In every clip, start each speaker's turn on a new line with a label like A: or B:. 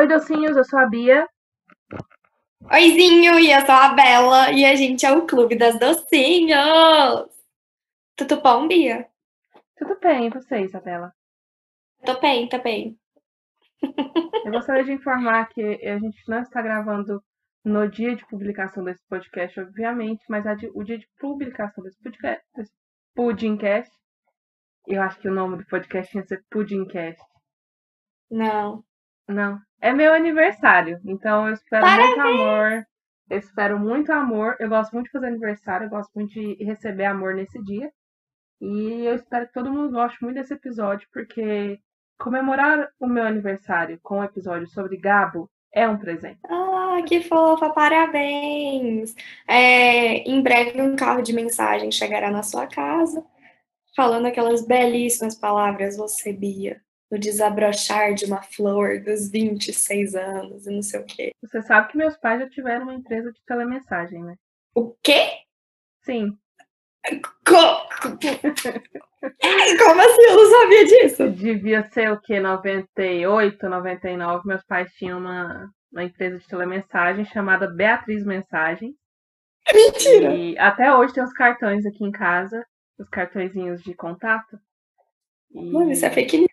A: Oi, docinhos, eu sou a Bia.
B: Oizinho, e eu sou a Bela, e a gente é o Clube das Docinhos. Tudo bom, Bia?
A: Tudo bem, e você, Isabela?
B: Tô bem, tô bem.
A: Eu gostaria de informar que a gente não está gravando no dia de publicação desse podcast, obviamente, mas o dia de publicação desse podcast, desse Pudimcast, eu acho que o nome do podcast ia ser Pudimcast.
B: Não.
A: Não. É meu aniversário, então eu espero
B: Parabéns!
A: muito amor. Eu espero muito amor. Eu gosto muito de fazer aniversário, eu gosto muito de receber amor nesse dia. E eu espero que todo mundo goste muito desse episódio, porque comemorar o meu aniversário com um episódio sobre Gabo é um presente.
B: Ah, que fofa, parabéns! É, em breve um carro de mensagem chegará na sua casa, falando aquelas belíssimas palavras, você, Bia, no desabrochar de uma flor dos 26 anos e não sei o quê.
A: Você sabe que meus pais já tiveram uma empresa de telemensagem, né?
B: O quê?
A: Sim.
B: Co- Como assim? Eu não sabia disso.
A: Devia ser o quê? 98, 99. Meus pais tinham uma, uma empresa de telemensagem chamada Beatriz Mensagem.
B: Mentira!
A: E até hoje tem os cartões aqui em casa, os cartõezinhos de contato. E
B: Mano, isso é fake.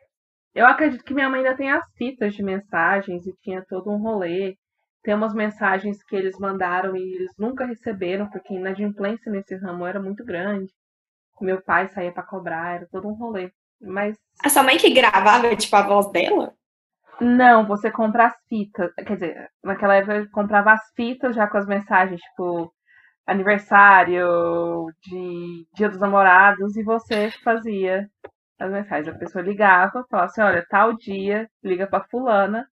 A: Eu acredito que minha mãe ainda tem as fitas de mensagens e tinha todo um rolê. Tem umas mensagens que eles mandaram e eles nunca receberam, porque a inadimplência nesse ramo era muito grande. Meu pai saía pra cobrar, era todo um rolê. Mas
B: A sua mãe que gravava, tipo, a voz dela?
A: Não, você compra as fitas. Quer dizer, naquela época eu comprava as fitas já com as mensagens, tipo, aniversário, de Dia dos Namorados, e você fazia as mensagens. A pessoa ligava, falava assim, olha, tal dia, liga pra fulana,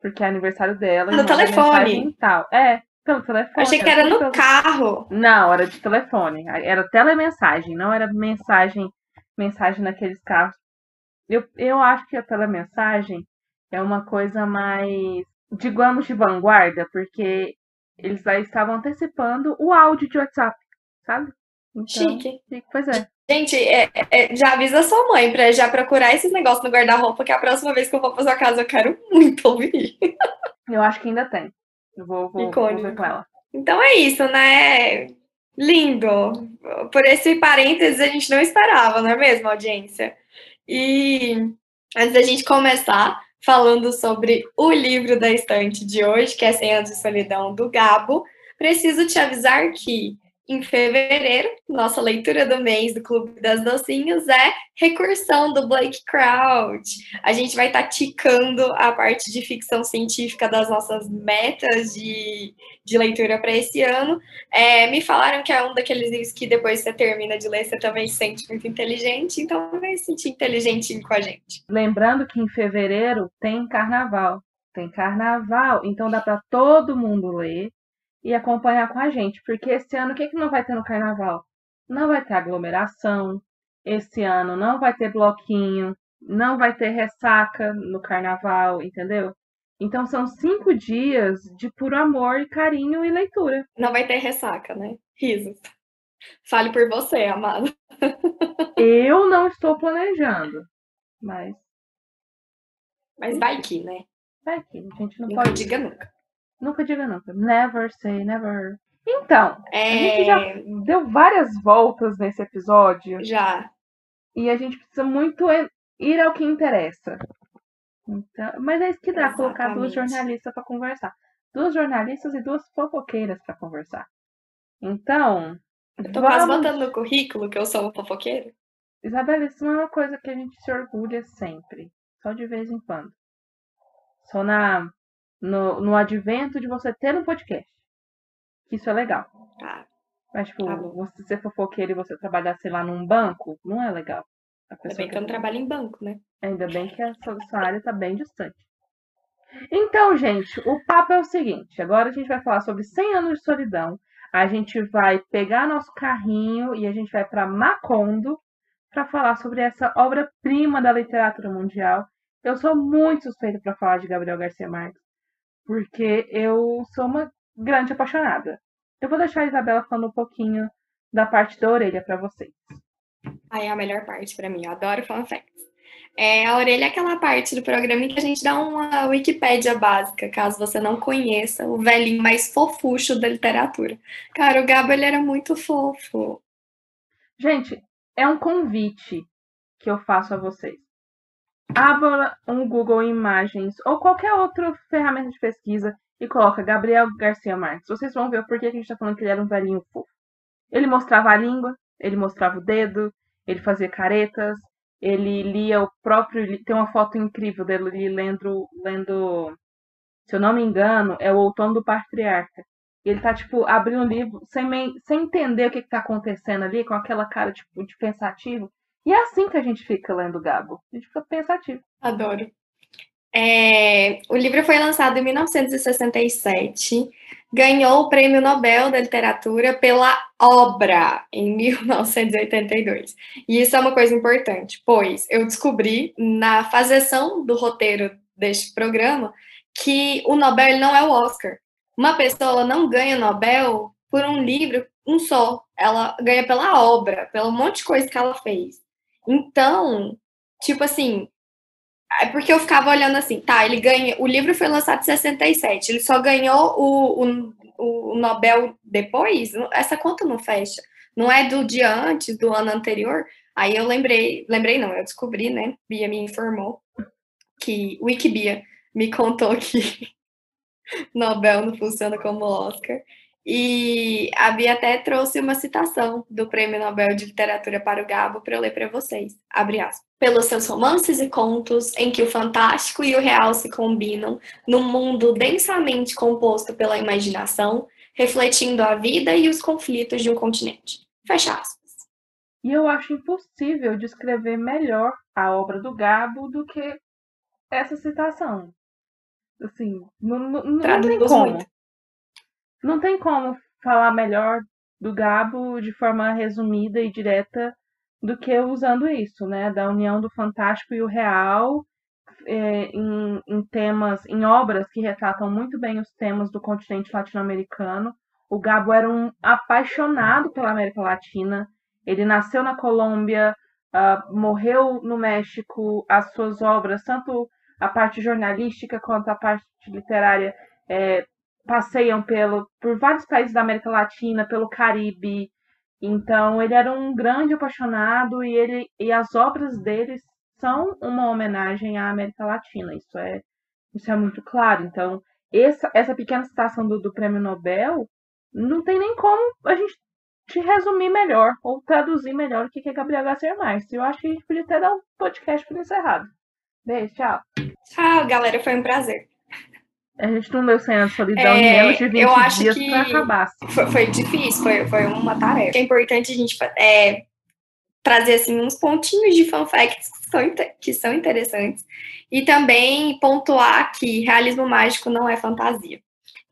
A: porque é aniversário dela. e
B: No telefone?
A: Tal. É, pelo telefone.
B: Eu achei que era
A: tudo
B: no
A: pelo-
B: carro.
A: Não, era de telefone. Era telemensagem, não era mensagem, mensagem naqueles carros. Eu, eu acho que a telemensagem é uma coisa mais, digamos, de vanguarda, porque eles aí estavam antecipando o áudio de WhatsApp, sabe? Então,
B: Chique.
A: Pois é.
B: Gente, é- é- já avisa sua mãe pra já procurar esses negócios no guarda-roupa, que a próxima vez que eu for pra sua casa eu quero muito ouvir.
A: Eu acho que ainda tem. Eu vou, vou, vou ver com ela.
B: Então é isso, né? Lindo. Por esse parênteses a gente não esperava, não é mesmo, audiência? E antes da gente começar falando sobre o livro da estante de hoje, que é 100 anos de solidão do Gabo, preciso te avisar que em fevereiro, nossa leitura do mês do Clube das Docinhos é Recursão do Blake Crouch. A gente vai estar ticando a parte de ficção científica das nossas metas de, de leitura para esse ano. É, me falaram que é um daqueles livros que depois você termina de ler, você também se sente muito inteligente, então vai se sentir inteligentinho com a gente.
A: Lembrando que em fevereiro tem carnaval. Tem carnaval, então dá pra todo mundo ler e acompanhar com a gente. Porque esse ano, o que, que não vai ter no carnaval? Não vai ter aglomeração. Esse ano não vai ter bloquinho. Não vai ter ressaca no carnaval, entendeu? Então são cinco dias de puro amor e carinho e leitura.
B: Não vai ter ressaca, né? Risos. Fale por você, amado.
A: Eu não estou planejando, mas
B: Mas vai que, né?
A: vai que a gente não
B: Nunca
A: pode.
B: diga nunca.
A: Nunca diga nunca. Never say never. Então, a gente
B: É,
A: já deu várias voltas nesse episódio
B: já.
A: e a gente precisa muito ir ao que interessa. Então, mas é isso que dá colocar duas
B: Exatamente.
A: jornalistas para conversar. Duas jornalistas e duas fofoqueiras para conversar. Então,
B: Eu tô quase
A: vamos...
B: botando no currículo que eu sou uma fofoqueira.
A: Isabela, isso não é uma coisa que a gente se orgulha sempre. Só de vez em quando. Só na, no, no advento de você ter um podcast. Isso é legal.
B: Tá.
A: Mas, tipo,
B: Tá
A: você ser fofoqueiro e você trabalhar, sei lá, num banco, não é legal.
B: Ainda bem que eu não trabalho em banco, né?
A: Ainda bem que a sua, sua área tá bem distante. Então, gente, o papo é o seguinte. Agora a gente vai falar sobre 100 anos de solidão. A gente vai pegar nosso carrinho e a gente vai para Macondo para falar sobre essa obra-prima da literatura mundial. Eu sou muito suspeita para falar de Gabriel Garcia Marques, porque eu sou uma grande apaixonada. Eu vou deixar a Isabela falando um pouquinho da parte da orelha para vocês.
B: Aí é a melhor parte pra mim. Eu adoro fun facts. É, a orelha é aquela parte do programa em que a gente dá uma Wikipédia básica, caso você não conheça o velhinho mais fofucho da literatura. Cara, o Gabo ele era muito fofo.
A: Gente, é um convite que eu faço a vocês. Abra um Google Imagens ou qualquer outra ferramenta de pesquisa e coloca Gabriel Garcia Marques. Vocês vão ver o porquê que a gente está falando que ele era um velhinho fofo. Ele mostrava a língua, ele mostrava o dedo, ele fazia caretas, ele lia o próprio. Tem uma foto incrível dele lendo, lendo, se eu não me engano, é o Outono do Patriarca. Ele tá, tipo, abrindo o livro sem, sem entender o que, que tá acontecendo ali, com aquela cara, tipo, de pensativo. E é assim que a gente fica lendo Gabo. A gente fica pensativo.
B: Adoro. É, o livro foi lançado em 1967, ganhou o Prêmio Nobel da Literatura pela obra em 1982. E isso é uma coisa importante, pois eu descobri na fazeção do roteiro deste programa que o Nobel não é o Oscar. Uma pessoa não ganha Nobel por um livro, um só. Ela ganha pela obra, pelo monte de coisa que ela fez. Então, tipo assim, é porque eu ficava olhando assim, tá, ele ganha. O livro foi lançado em 67, ele só ganhou o, o, o Nobel depois? Essa conta não fecha. Não é do dia antes, do ano anterior? Aí eu lembrei, lembrei não, eu descobri, né? Bia me informou que Wikibia me contou que Nobel não funciona como Oscar. E a Bia até trouxe uma citação do Prêmio Nobel de Literatura para o Gabo para eu ler para vocês. Abre aspas. Pelos seus romances e contos, em que o fantástico e o real se combinam, num mundo densamente composto pela imaginação, refletindo a vida e os conflitos de um continente. Fecha aspas.
A: E eu acho impossível descrever melhor a obra do Gabo do que essa citação. Assim, não, não, não tem como. Muito. Não tem como falar melhor do Gabo de forma resumida e direta do que usando isso, né? Da união do fantástico e o real é, em, em, temas, em obras que retratam muito bem os temas do continente latino-americano. O Gabo era um apaixonado pela América Latina. Ele nasceu na Colômbia, uh, morreu no México. As suas obras, tanto a parte jornalística quanto a parte literária, é, passeiam pelo, por vários países da América Latina, pelo Caribe. Então, ele era um grande apaixonado e, ele, e as obras dele são uma homenagem à América Latina. Isso é, isso é muito claro. Então, essa, essa pequena citação do, do Prêmio Nobel não tem nem como a gente te resumir melhor ou traduzir melhor o que é Gabriel Garcia Marques. Eu acho que a gente podia até dar um podcast por encerrado. Beijo, tchau.
B: Tchau, galera. Foi um prazer.
A: A gente não deu 100 anos de solidão é, em menos de 20 eu acho dias que pra acabar.
B: Foi, foi, difícil, foi, foi uma tarefa. É importante a gente é, trazer assim, uns pontinhos de fun facts que são, que são interessantes. E também pontuar que realismo mágico não é fantasia.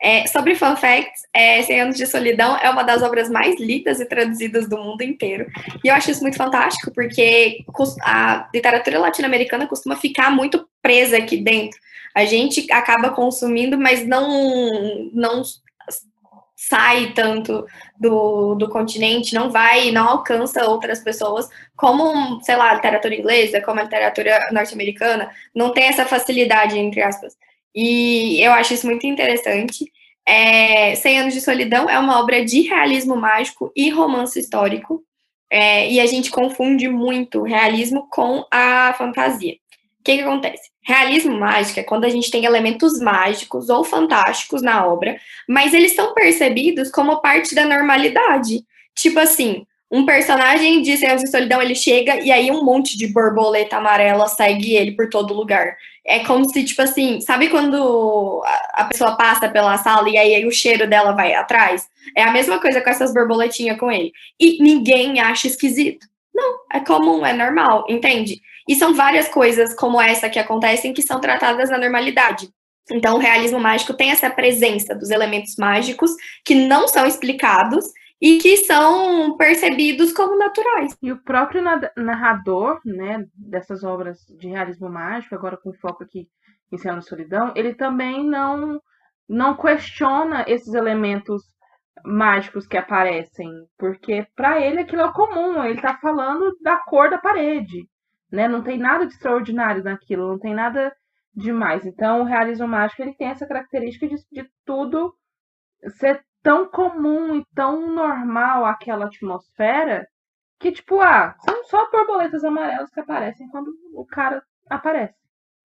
B: É, sobre fun facts, é, 100 Anos de Solidão é uma das obras mais lidas e traduzidas do mundo inteiro. E eu acho isso muito fantástico, porque a literatura latino-americana costuma ficar muito presa aqui dentro a gente acaba consumindo, mas não, não sai tanto do, do continente, não vai, não alcança outras pessoas, como, sei lá, a literatura inglesa, como a literatura norte-americana, não tem essa facilidade, entre aspas. E eu acho isso muito interessante. É, 100 Anos de Solidão é uma obra de realismo mágico e romance histórico, é, e a gente confunde muito realismo com a fantasia que, que acontece? Realismo mágico é quando a gente tem elementos mágicos ou fantásticos na obra, mas eles são percebidos como parte da normalidade. Tipo assim, um personagem de Senhor de Solidão, ele chega e aí um monte de borboleta amarela segue ele por todo lugar. É como se, tipo assim, sabe quando a pessoa passa pela sala e aí o cheiro dela vai atrás? É a mesma coisa com essas borboletinhas com ele. E ninguém acha esquisito. Não, é comum, é normal, entende? E são várias coisas como essa que acontecem que são tratadas na normalidade. Então, o realismo mágico tem essa presença dos elementos mágicos que não são explicados e que são percebidos como naturais.
A: E o próprio narrador, né, dessas obras de realismo mágico, agora com foco aqui em Céu Solidão, ele também não não questiona esses elementos mágicos que aparecem, porque para ele aquilo é comum, ele está falando da cor da parede. Né? Não tem nada de extraordinário naquilo, não tem nada demais. Então, o realismo mágico ele tem essa característica de, de tudo ser tão comum e tão normal aquela atmosfera que, tipo, ah, são só borboletas amarelas que aparecem quando o cara aparece.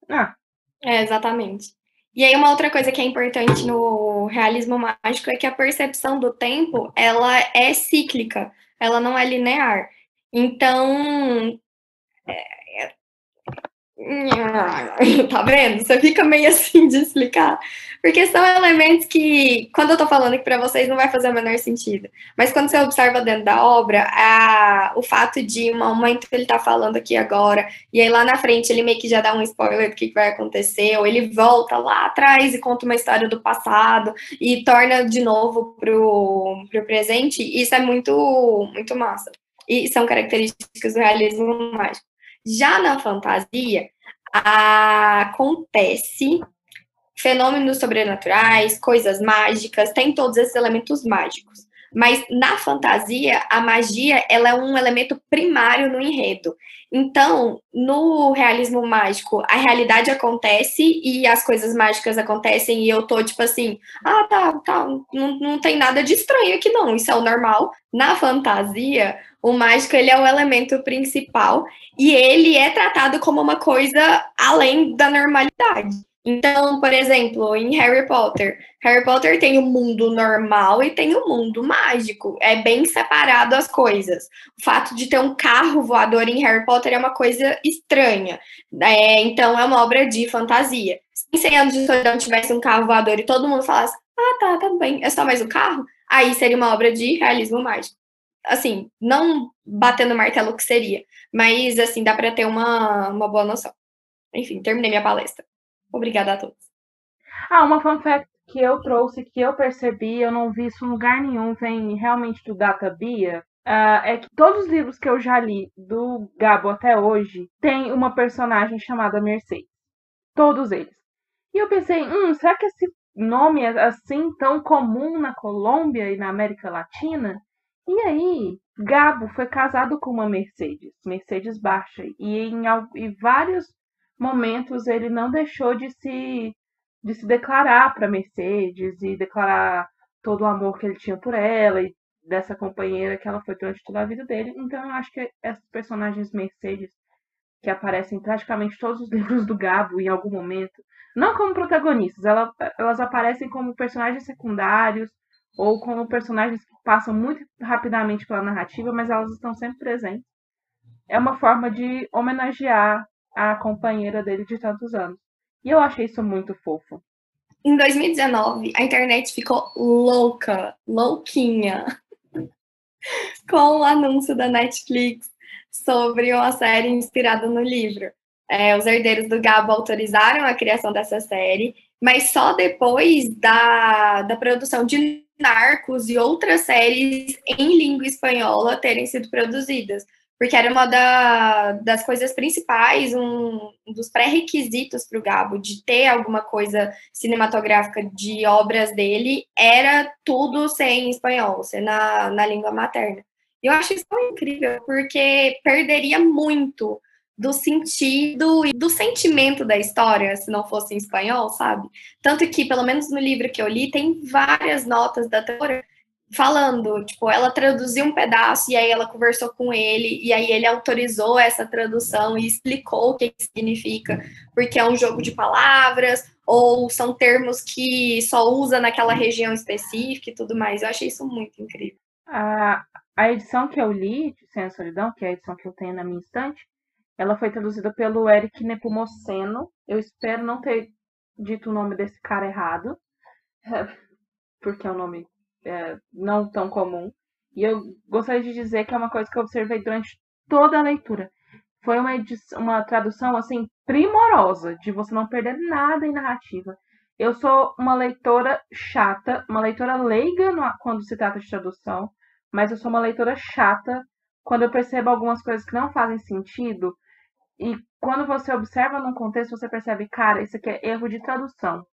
A: Ah.
B: É, exatamente. E aí, uma outra coisa que é importante no realismo mágico é que a percepção do tempo, ela é cíclica, ela não é linear. Então, é, é tá vendo? Você fica meio assim de explicar. Porque são elementos que, quando eu tô falando aqui para vocês, não vai fazer o menor sentido. Mas quando você observa dentro da obra, a, o fato de um momento ele tá falando aqui agora, e aí lá na frente ele meio que já dá um spoiler do que, que vai acontecer, ou ele volta lá atrás e conta uma história do passado e torna de novo pro, pro presente, isso é muito, muito massa. E são características do realismo mágico. Já na fantasia, acontece fenômenos sobrenaturais, coisas mágicas, tem todos esses elementos mágicos. Mas na fantasia, a magia ela é um elemento primário no enredo. Então, no realismo mágico, a realidade acontece e as coisas mágicas acontecem e eu tô tipo assim, ah, tá, tá, não, não tem nada de estranho aqui não, isso é o normal. Na fantasia, o mágico ele é o elemento principal e ele é tratado como uma coisa além da normalidade. Então, por exemplo, em Harry Potter, Harry Potter tem o mundo normal e tem o mundo mágico. É bem separado as coisas. O fato de ter um carro voador em Harry Potter é uma coisa estranha. É, então, é uma obra de fantasia. Se em 100 anos de solidão tivesse um carro voador e todo mundo falasse, ah, tá, tá bem, é só mais um carro, aí seria uma obra de realismo mágico. Assim, não batendo martelo que seria, mas assim, dá para ter uma, uma boa noção. Enfim, terminei minha palestra. Obrigada a todos.
A: Ah, uma fun fact que eu trouxe, que eu percebi, eu não vi isso em lugar nenhum, vem realmente do Data Bia, uh, é que todos os livros que eu já li do Gabo até hoje tem uma personagem chamada Mercedes. Todos eles. E eu pensei, hum, será que esse nome é assim tão comum na Colômbia e na América Latina? E aí, Gabo foi casado com uma Mercedes, Mercedes Baixa, e em, em vários momentos ele não deixou de se de se declarar para Mercedes e declarar todo o amor que ele tinha por ela e dessa companheira que ela foi durante toda a vida dele. Então eu acho que essas personagens Mercedes que aparecem em praticamente todos os livros do Gabo em algum momento, não como protagonistas, elas, elas aparecem como personagens secundários ou como personagens que passam muito rapidamente pela narrativa, mas elas estão sempre presentes. É uma forma de homenagear a companheira dele de tantos anos. E eu achei isso muito fofo.
B: Em 2019, a internet ficou louca, louquinha, com o anúncio da Netflix sobre uma série inspirada no livro. É, os herdeiros do Gabo autorizaram a criação dessa série, mas só depois da, da produção de Narcos e outras séries em língua espanhola terem sido produzidas porque era uma da, das coisas principais, um, dos pré-requisitos para o Gabo de ter alguma coisa cinematográfica de obras dele, era tudo ser em espanhol, ser na, na língua materna. E eu acho isso incrível, porque perderia muito do sentido e do sentimento da história se não fosse em espanhol, sabe? Tanto que, pelo menos no livro que eu li, tem várias notas da autora falando, tipo, ela traduziu um pedaço e aí ela conversou com ele e aí ele autorizou essa tradução e explicou o que, que significa, porque é um jogo de palavras ou são termos que só usa naquela região específica e tudo mais. Eu achei isso muito incrível.
A: A, a edição que eu li, de Sem a Solidão, que é a edição que eu tenho na minha estante, ela foi traduzida pelo Eric Nepomuceno. Eu espero não ter dito o nome desse cara errado, porque é um nome é, não tão comum. E eu gostaria de dizer que é uma coisa que eu observei durante toda a leitura. Foi uma, edição, uma tradução assim primorosa, de você não perder nada em narrativa. Eu sou uma leitora chata, uma leitora leiga no, quando se trata de tradução, mas eu sou uma leitora chata quando eu percebo algumas coisas que não fazem sentido. E quando você observa num contexto, você percebe, cara, isso aqui é erro de tradução.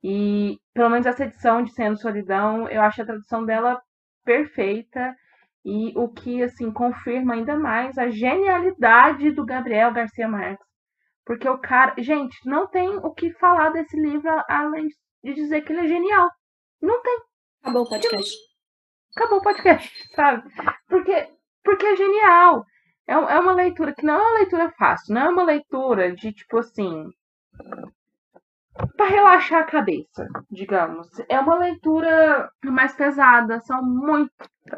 A: E pelo menos essa edição de Sendo Solidão, eu acho a tradução dela perfeita. E o que, assim, confirma ainda mais a genialidade do Gabriel Garcia Marques. Porque o cara. Gente, não tem o que falar desse livro além de dizer que ele é genial. Não tem.
B: Acabou o podcast.
A: Acabou o podcast, sabe? Porque, porque é genial. É, é uma leitura que não é uma leitura fácil, não é uma leitura de tipo assim para relaxar a cabeça, digamos. É uma leitura mais pesada, são muito.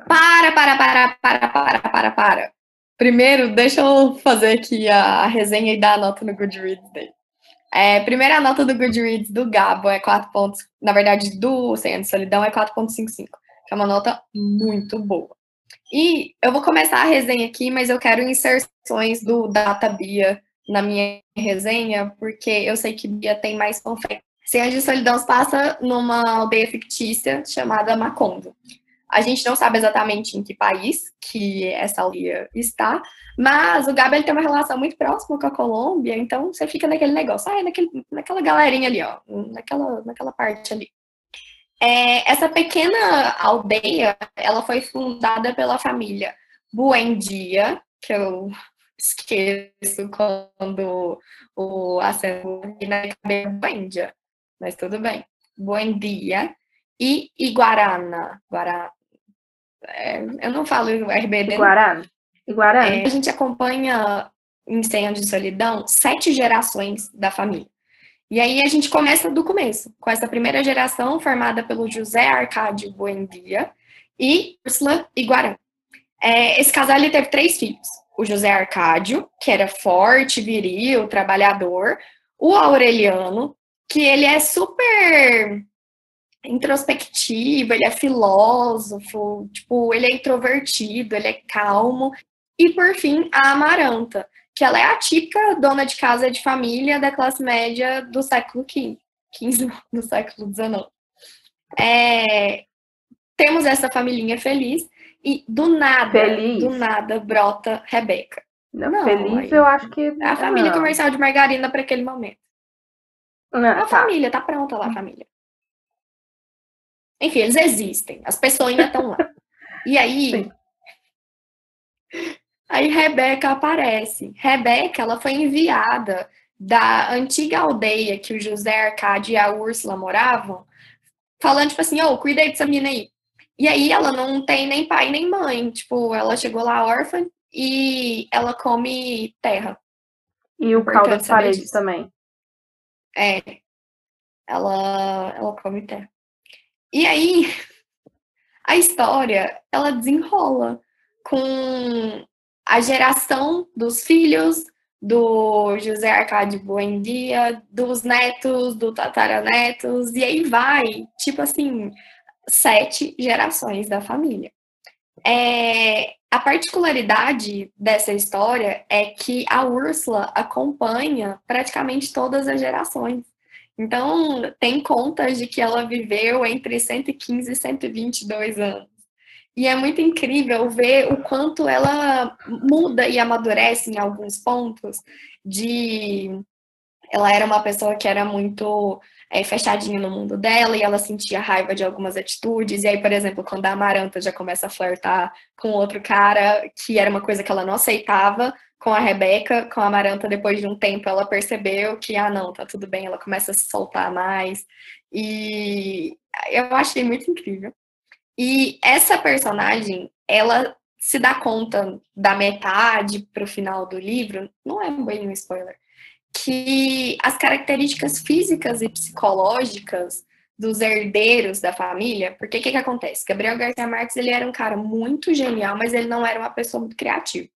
B: Para, para, para, para, para, para, para. Primeiro, deixa eu fazer aqui a, resenha e dar a nota no Goodreads dele. É, primeira nota do Goodreads do Gabo é 4 pontos. Na verdade, do 100 anos de solidão é 4.55, que é uma nota muito boa. E eu vou começar a resenha aqui, mas eu quero inserções do Data Bia na minha resenha, porque eu sei que Bia tem mais. Cem Anos de Solidão se passa numa aldeia fictícia chamada Macondo. A gente não sabe exatamente em que país que essa aldeia está, mas o Gabriel tem uma relação muito próxima com a Colômbia, então você fica naquele negócio, ah, é naquele, naquela galerinha ali, ó, naquela, naquela parte ali. É, essa pequena aldeia, ela foi fundada pela família Buendia, que eu esqueço quando o acento na cabeça Buendia, mas tudo bem. Buendia e Iguarana. Guará, é, eu não falo RBD.
A: Iguarana. Iguarana.
B: É, a gente acompanha em 100 anos de solidão sete gerações da família. E aí a gente começa do começo, com essa primeira geração formada pelo José Arcádio Buendia e Úrsula Iguarã. É, esse casal ele teve três filhos. O José Arcádio, que era forte, viril, trabalhador. O Aureliano, que ele é super introspectivo, ele é filósofo, tipo, ele é introvertido, ele é calmo. E por fim, a Amaranta, que ela é a típica dona de casa de família da classe média do século XV, do século XIX. É, temos essa família feliz e do nada, feliz. do nada brota Rebeca.
A: Não, não feliz aí, eu acho que
B: é a família não. comercial de margarina para aquele momento. Não, a tá. família tá pronta lá, a família. Enfim, eles existem. As pessoas ainda estão lá. E aí, Sim. Aí Rebeca aparece. Rebeca, ela foi enviada da antiga aldeia que o José Arcade e a Úrsula moravam, falando, tipo assim, ô, oh, cuida aí dessa menina aí. E aí ela não tem nem pai nem mãe. Tipo, ela chegou lá órfã e ela come terra.
A: E o caldo das paredes disso. também.
B: É. Ela, ela come terra. E aí, a história, ela desenrola com a geração dos filhos do José Arcádio Buendia, dos netos, do tataranetos, e aí vai, tipo assim, sete gerações da família. É, a particularidade dessa história é que a Úrsula acompanha praticamente todas as gerações. Então, tem contas de que ela viveu entre 115 e 122 anos. E é muito incrível ver o quanto ela muda e amadurece em alguns pontos. De ela era uma pessoa que era muito é, fechadinha no mundo dela e ela sentia raiva de algumas atitudes. E aí, por exemplo, quando a Amaranta já começa a flertar com outro cara, que era uma coisa que ela não aceitava, com a Rebeca, com a Amaranta, depois de um tempo, ela percebeu que, ah, não, tá tudo bem, ela começa a se soltar mais. E eu achei muito incrível. E essa personagem, ela se dá conta da metade para o final do livro, não é bem um spoiler, que as características físicas e psicológicas dos herdeiros da família, porque o que, que acontece? Gabriel Garcia Marques ele era um cara muito genial, mas ele não era uma pessoa muito criativa.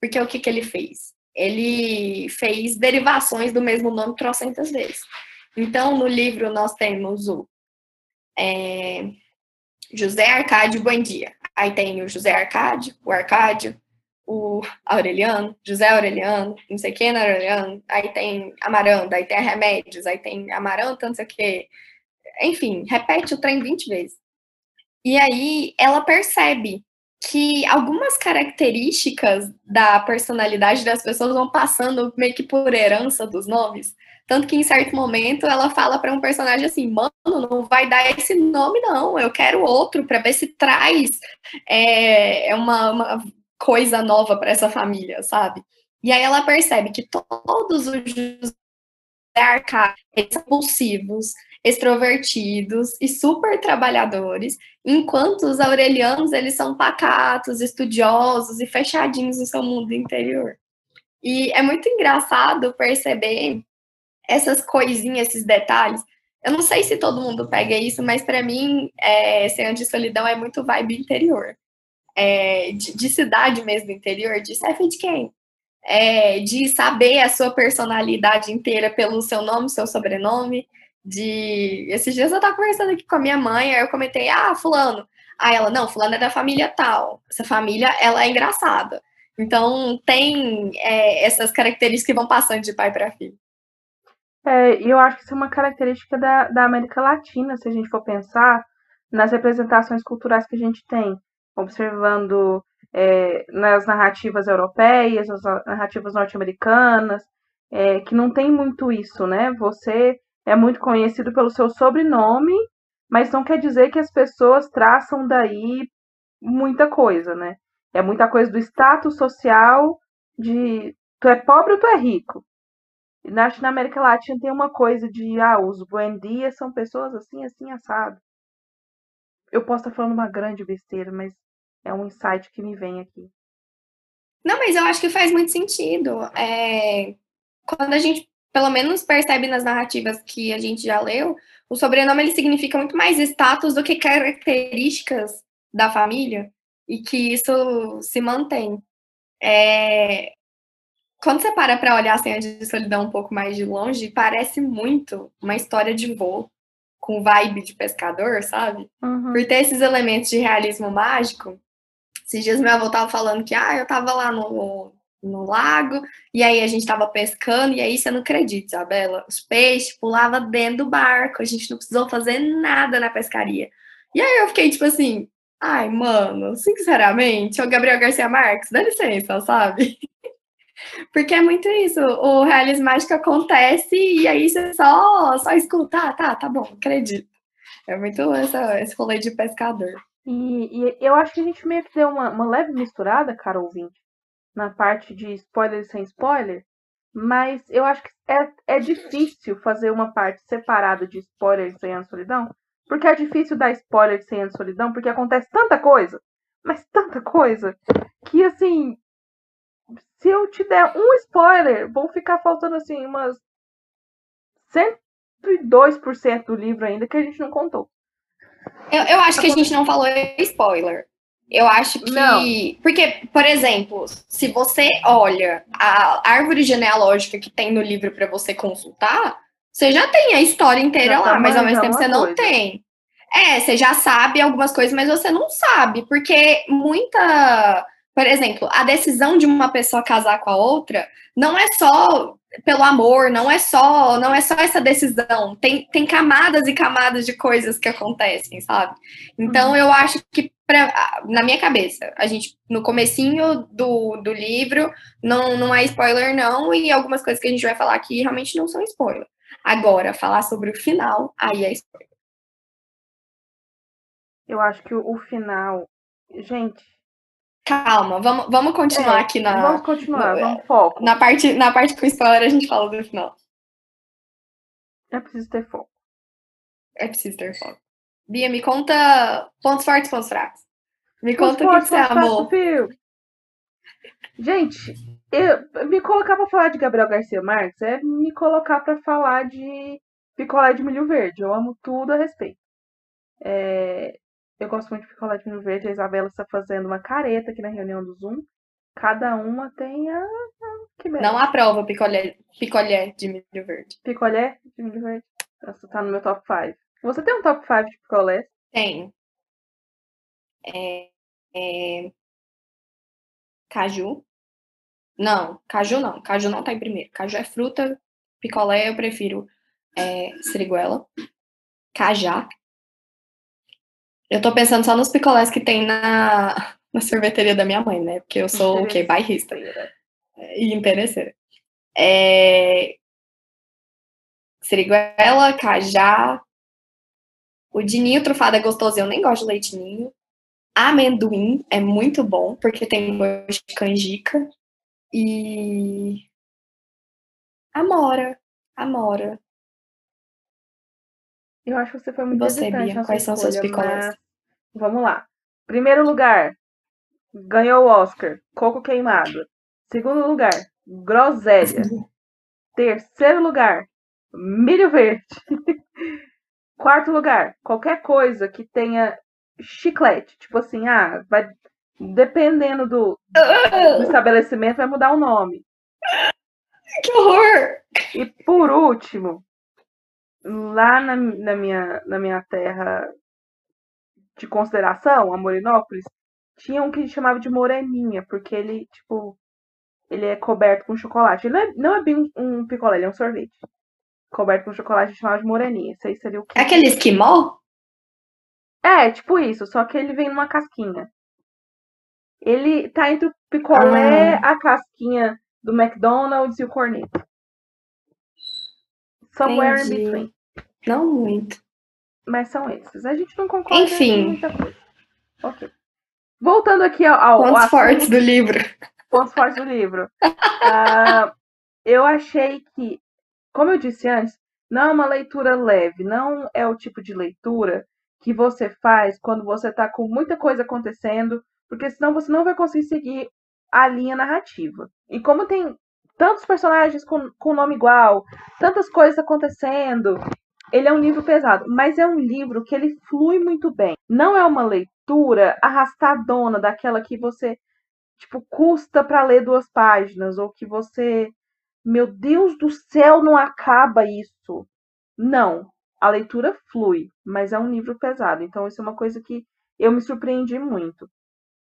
B: Porque o que, que ele fez? Ele fez derivações do mesmo nome trocentas vezes. Então, no livro nós temos o é, José Arcádio Buendia. Aí tem o José Arcádio, o Arcádio, o Aureliano, José Aureliano, não sei quem é Aureliano, aí tem Amaranta, aí tem Remédios, aí tem Amaranta, não sei o quê. Enfim, repete o trem 20 vezes. E aí ela percebe que algumas características da personalidade das pessoas vão passando meio que por herança dos nomes. Tanto que em certo momento ela fala para um personagem assim: mano, não vai dar esse nome, não. Eu quero outro para ver se traz é, uma, uma coisa nova para essa família, sabe? E aí ela percebe que todos os arcaicos, expulsivos, extrovertidos e super trabalhadores, enquanto os aurelianos eles são pacatos, estudiosos e fechadinhos no seu mundo interior. E é muito engraçado perceber essas coisinhas, esses detalhes. Eu não sei se todo mundo pega isso, mas para mim, é, ser anti-solidão é muito vibe interior. É, de, de, cidade mesmo, interior, de ser de quem? É, de saber a sua personalidade inteira pelo seu nome, seu sobrenome, de... Esses dias eu tava conversando aqui com a minha mãe, aí eu comentei, ah, fulano. Aí ela, não, fulano é da família tal. Essa família, ela é engraçada. Então, tem é, essas características que vão passando de pai para filho.
A: É, eu acho que isso é uma característica da, da América Latina, se a gente for pensar nas representações culturais que a gente tem, observando é, nas narrativas europeias, nas narrativas norte-americanas, é, que não tem muito isso, né? Você é muito conhecido pelo seu sobrenome, mas não quer dizer que as pessoas traçam daí muita coisa, né? É muita coisa do status social de tu é pobre ou tu é rico. Na, América Latina tem uma coisa de ah, os buendias são pessoas assim, assim, assado. Eu posso estar falando uma grande besteira, mas é um insight que me vem aqui.
B: Não, mas eu acho que faz muito sentido. É... Quando a gente pelo menos percebe nas narrativas que a gente já leu, o sobrenome ele significa muito mais status do que características da família e que isso se mantém. É... Quando você para para olhar a senha de solidão um pouco mais de longe, parece muito uma história de voo com vibe de pescador, sabe? Uhum. Por ter esses elementos de realismo mágico. Esses dias minha avó tava falando que ah, eu tava lá no, no lago, e aí a gente tava pescando, e aí você não acredita, Isabela, os peixes pulavam dentro do barco, a gente não precisou fazer nada na pescaria. E aí eu fiquei tipo assim, ai, mano, sinceramente, o Gabriel Garcia Marques, dá licença, sabe? Porque é muito isso, o realismo mágico acontece e aí você só, só escuta, ah, tá, tá bom, acredito. É muito essa, esse rolê de pescador.
A: E, e, eu acho que a gente meio que deu uma, uma leve misturada, cara ouvinte, na parte de spoiler sem spoiler, mas eu acho que é, é difícil fazer uma parte separada de spoiler sem a solidão, porque é difícil dar spoiler sem a solidão, porque acontece tanta coisa, mas tanta coisa, que assim, se eu te der um spoiler, vão ficar faltando assim umas 102% do livro ainda que a gente não contou.
B: Eu, eu acho que a gente não falou spoiler. Eu acho que. Não. Porque, por exemplo, se você olha a árvore genealógica que tem no livro para você consultar, você já tem a história inteira já lá, tá mas ao mesmo tempo você não tem. É, você já sabe algumas coisas, mas você não sabe, porque muita. Por exemplo, a decisão de uma pessoa casar com a outra não é só pelo amor, não é só, não é só essa decisão. Tem, tem camadas e camadas de coisas que acontecem, sabe? Então uhum. eu acho que pra, na minha cabeça, a gente no comecinho do, do livro não, não é spoiler não e algumas coisas que a gente vai falar aqui realmente não são spoiler. Agora, falar sobre o final, aí é spoiler.
A: Eu acho que o, o final, gente,
B: Calma, vamos, vamos continuar é, aqui na.
A: Vamos continuar, no, vamos foco.
B: Na parte, na parte com spoiler a gente fala do final.
A: É preciso ter foco.
B: É preciso ter foco. Bia, me conta pontos fortes e pontos fracos. Me conta o que, você amou.
A: Gente, eu, me colocar pra falar de Gabriel Garcia Marques é me colocar pra falar de picolé de milho verde. Eu amo tudo a respeito. É, eu gosto muito de picolé de milho verde. A Isabela está fazendo uma careta aqui na reunião do Zoom. Cada uma tem a.
B: Que Não aprova picolé, picolé de milho verde.
A: Picolé de milho verde? Essa tá no meu top 5. Você tem um top 5 de picolé?
B: Tenho. É, é... Caju. Não, caju não. Caju não tá em primeiro. Caju é fruta. Picolé eu prefiro é, siriguela. Cajá. Eu tô pensando só nos picolés que tem na, na sorveteria da minha mãe, né? Porque eu sou o quê? Bairrista e interesseira. É, Siriguela, cajá. O de ninho trufado é gostoso, eu nem gosto de leite ninho. Amendoim é muito bom, porque tem gosto de canjica. E. Amora. Amora.
A: Eu acho que você foi muito
B: Você, Bia, quais são seus
A: escolha,
B: picolés?
A: mas Vamos lá. Primeiro lugar, ganhou o Oscar, Coco Queimado. Segundo lugar, Groselha. Terceiro lugar, Milho Verde. Quarto lugar, qualquer coisa que tenha chiclete. Tipo assim, ah, vai dependendo do, do estabelecimento vai mudar o nome.
B: Que horror!
A: E por último, lá na, na minha, na minha terra de consideração, a Morinópolis, tinha um que a gente chamava de moreninha, porque ele, tipo, ele é coberto com chocolate. Ele não é, não é bem um, um picolé, ele é um sorvete. Coberto com chocolate, a gente chamava de moreninha. Isso aí seria o que?
B: É aquele esquimó?
A: É, tipo isso, só que ele vem numa casquinha. Ele tá entre o picolé,
B: Ah.
A: a casquinha do McDonald's e o corneto. Somewhere in
B: Entendi.
A: between.
B: Não muito.
A: Mas são esses. A gente não concorda
B: Enfim.
A: com muita coisa. Ok. Voltando aqui ao, ao
B: Pontos
A: assunto-
B: fortes do livro.
A: pontos fortes do livro. Ah, eu achei que, como eu disse antes, não é uma leitura leve, não é o tipo de leitura que você faz quando você está com muita coisa acontecendo, porque senão você não vai conseguir seguir a linha narrativa. E como tem tantos personagens com, com nome igual, tantas coisas acontecendo, ele é um livro pesado, mas é um livro que ele flui muito bem. Não é uma leitura arrastadona, daquela que você tipo, custa para ler duas páginas, ou que você, meu Deus do céu, não acaba isso. Não, a leitura flui, mas é um livro pesado. Então, isso é uma coisa que eu me surpreendi muito.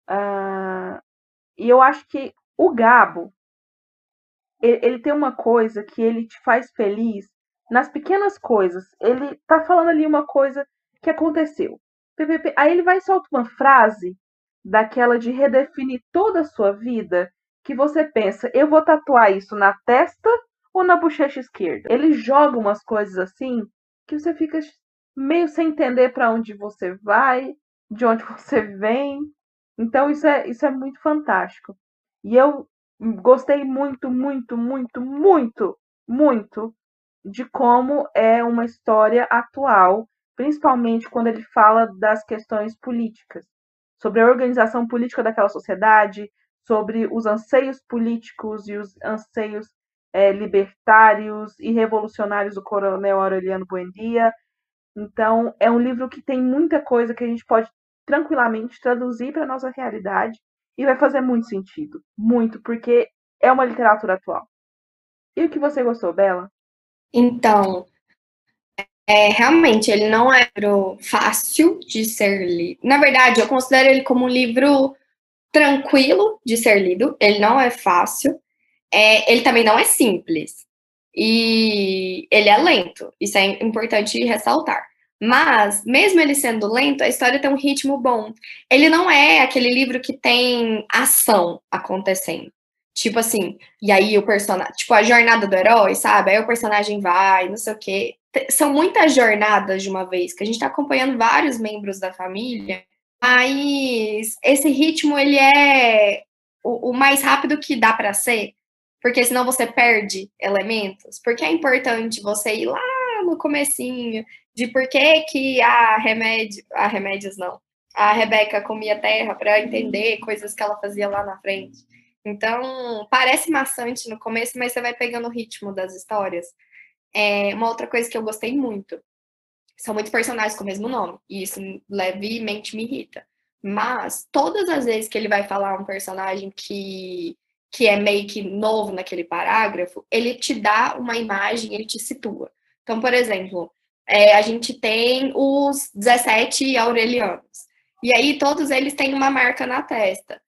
A: Ah, e eu acho que o Gabo, ele, ele tem uma coisa que ele te faz feliz nas pequenas coisas. Ele tá falando ali uma coisa que aconteceu. Aí ele vai e solta uma frase daquela de redefinir toda a sua vida, que você pensa, eu vou tatuar isso na testa ou na bochecha esquerda? Ele joga umas coisas assim que você fica meio sem entender para onde você vai, de onde você vem. Então isso é isso é muito fantástico. E eu gostei muito, muito, muito, muito, muito de como é uma história atual, principalmente quando ele fala das questões políticas sobre a organização política daquela sociedade, sobre os anseios políticos e os anseios é, libertários e revolucionários do coronel Aureliano Buendia. Então, é um livro que tem muita coisa que a gente pode tranquilamente traduzir para a nossa realidade e vai fazer muito sentido. Muito, porque é uma literatura atual. E o que você gostou, Bela?
B: Então, é, realmente, ele não é um livro fácil de ser lido. Na verdade, eu considero ele como um livro tranquilo de ser lido. Ele não é fácil. É, ele também não é simples. E ele é lento. Isso é importante ressaltar. Mas, mesmo ele sendo lento, a história tem um ritmo bom. Ele não é aquele livro que tem ação acontecendo. Tipo assim, e aí o personagem, tipo a jornada do herói, sabe? Aí o personagem vai, não sei o quê. São muitas jornadas de uma vez, que a gente tá acompanhando vários membros da família, mas esse ritmo ele é o, o mais rápido que dá para ser, porque senão você perde elementos. Porque é importante você ir lá no comecinho de por que que a remédio, a remédios não, a Rebeca comia terra para entender coisas que ela fazia lá na frente. Então, parece maçante no começo, mas você vai pegando o ritmo das histórias. É, uma outra coisa que eu gostei muito são muitos personagens com o mesmo nome, e isso levemente me irrita. Mas todas as vezes que ele vai falar um personagem que, que é meio que novo naquele parágrafo, ele te dá uma imagem, ele te situa. Então, por exemplo, é, a gente tem os 17 aurelianos. E aí todos eles têm uma marca na testa.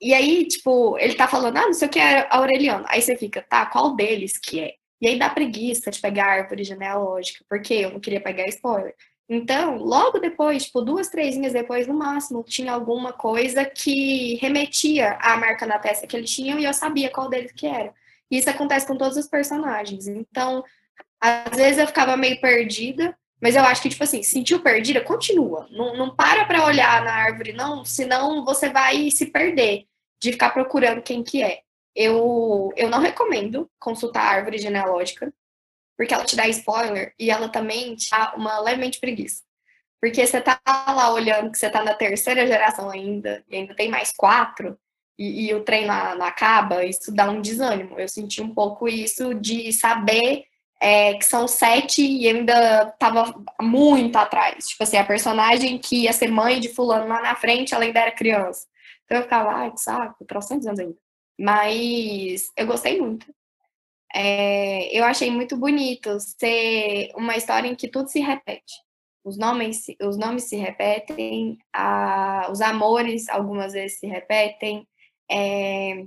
B: E aí, tipo, ele tá falando, ah, não sei o que é Aureliano. Aí você fica, tá, qual deles que é? E aí dá preguiça de pegar árvore genealógica, porque eu não queria pegar spoiler. Então, logo depois, tipo, duas, três linhas depois, no máximo, tinha alguma coisa que remetia à marca na testa que eles tinham e eu sabia qual deles que era. E isso acontece com todos os personagens. Então, Às vezes eu ficava meio perdida, mas eu acho que, tipo assim, sentiu perdida, continua. Não, não para pra olhar na árvore, não, senão você vai se perder de ficar procurando quem que é. Eu, eu não recomendo consultar a árvore genealógica, porque ela te dá spoiler e ela também te dá uma levemente preguiça. Porque você tá lá olhando que você tá na terceira geração ainda, e ainda tem mais quatro, e, e o trem não, não acaba, isso dá um desânimo. Eu senti um pouco isso de saber é, que são sete e ainda tava muito atrás. Tipo assim, a personagem que ia ser mãe de fulano lá na frente, ela ainda era criança. Então eu ficava, ai, que saco, trocentos anos ainda. Mas eu gostei muito. É, eu achei muito bonito ser uma história em que tudo se repete. Os nomes, os nomes se repetem, a, os amores algumas vezes se repetem, é,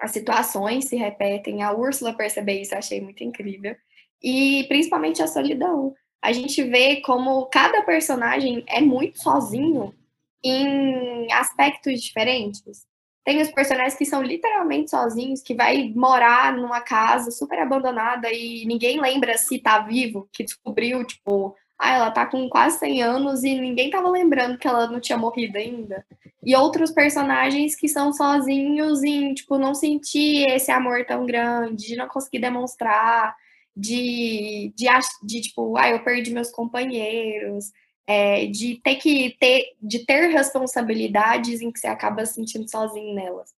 B: as situações se repetem. A Úrsula perceber isso, eu achei muito incrível e principalmente a solidão. A gente vê como cada personagem é muito sozinho em aspectos diferentes. Tem os personagens que são literalmente sozinhos, que vai morar numa casa super abandonada e ninguém lembra se tá vivo, que descobriu, tipo, ah, ela tá com quase 100 anos e ninguém tava lembrando que ela não tinha morrido ainda. E outros personagens que são sozinhos em, tipo, não sentir esse amor tão grande, de não conseguir demonstrar, de, de, de tipo, ah, eu perdi meus companheiros, é, de ter que ter, de ter responsabilidades em que você acaba se sentindo sozinho nelas.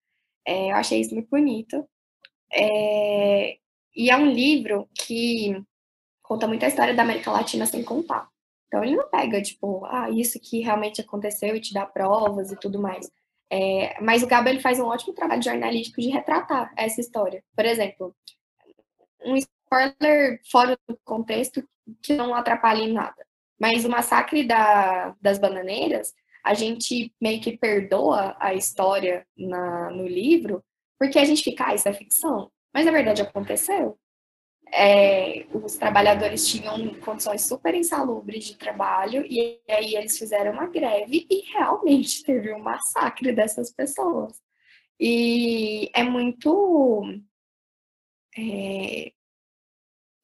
B: É, eu achei isso muito bonito. É, e é um livro que conta muito a história da América Latina sem contar. Então ele não pega, tipo, ah, isso que realmente aconteceu e te dá provas e tudo mais. É, mas o Gabo ele faz um ótimo trabalho jornalístico de retratar essa história. Por exemplo, um spoiler fora do contexto que não atrapalha em nada. Mas o massacre da, das bananeiras, a gente meio que perdoa a história na, no livro, porque a gente fica, ah, isso é ficção. Mas na verdade aconteceu. É, os trabalhadores tinham condições super insalubres de trabalho, e aí eles fizeram uma greve e realmente teve um massacre dessas pessoas. E é muito. É,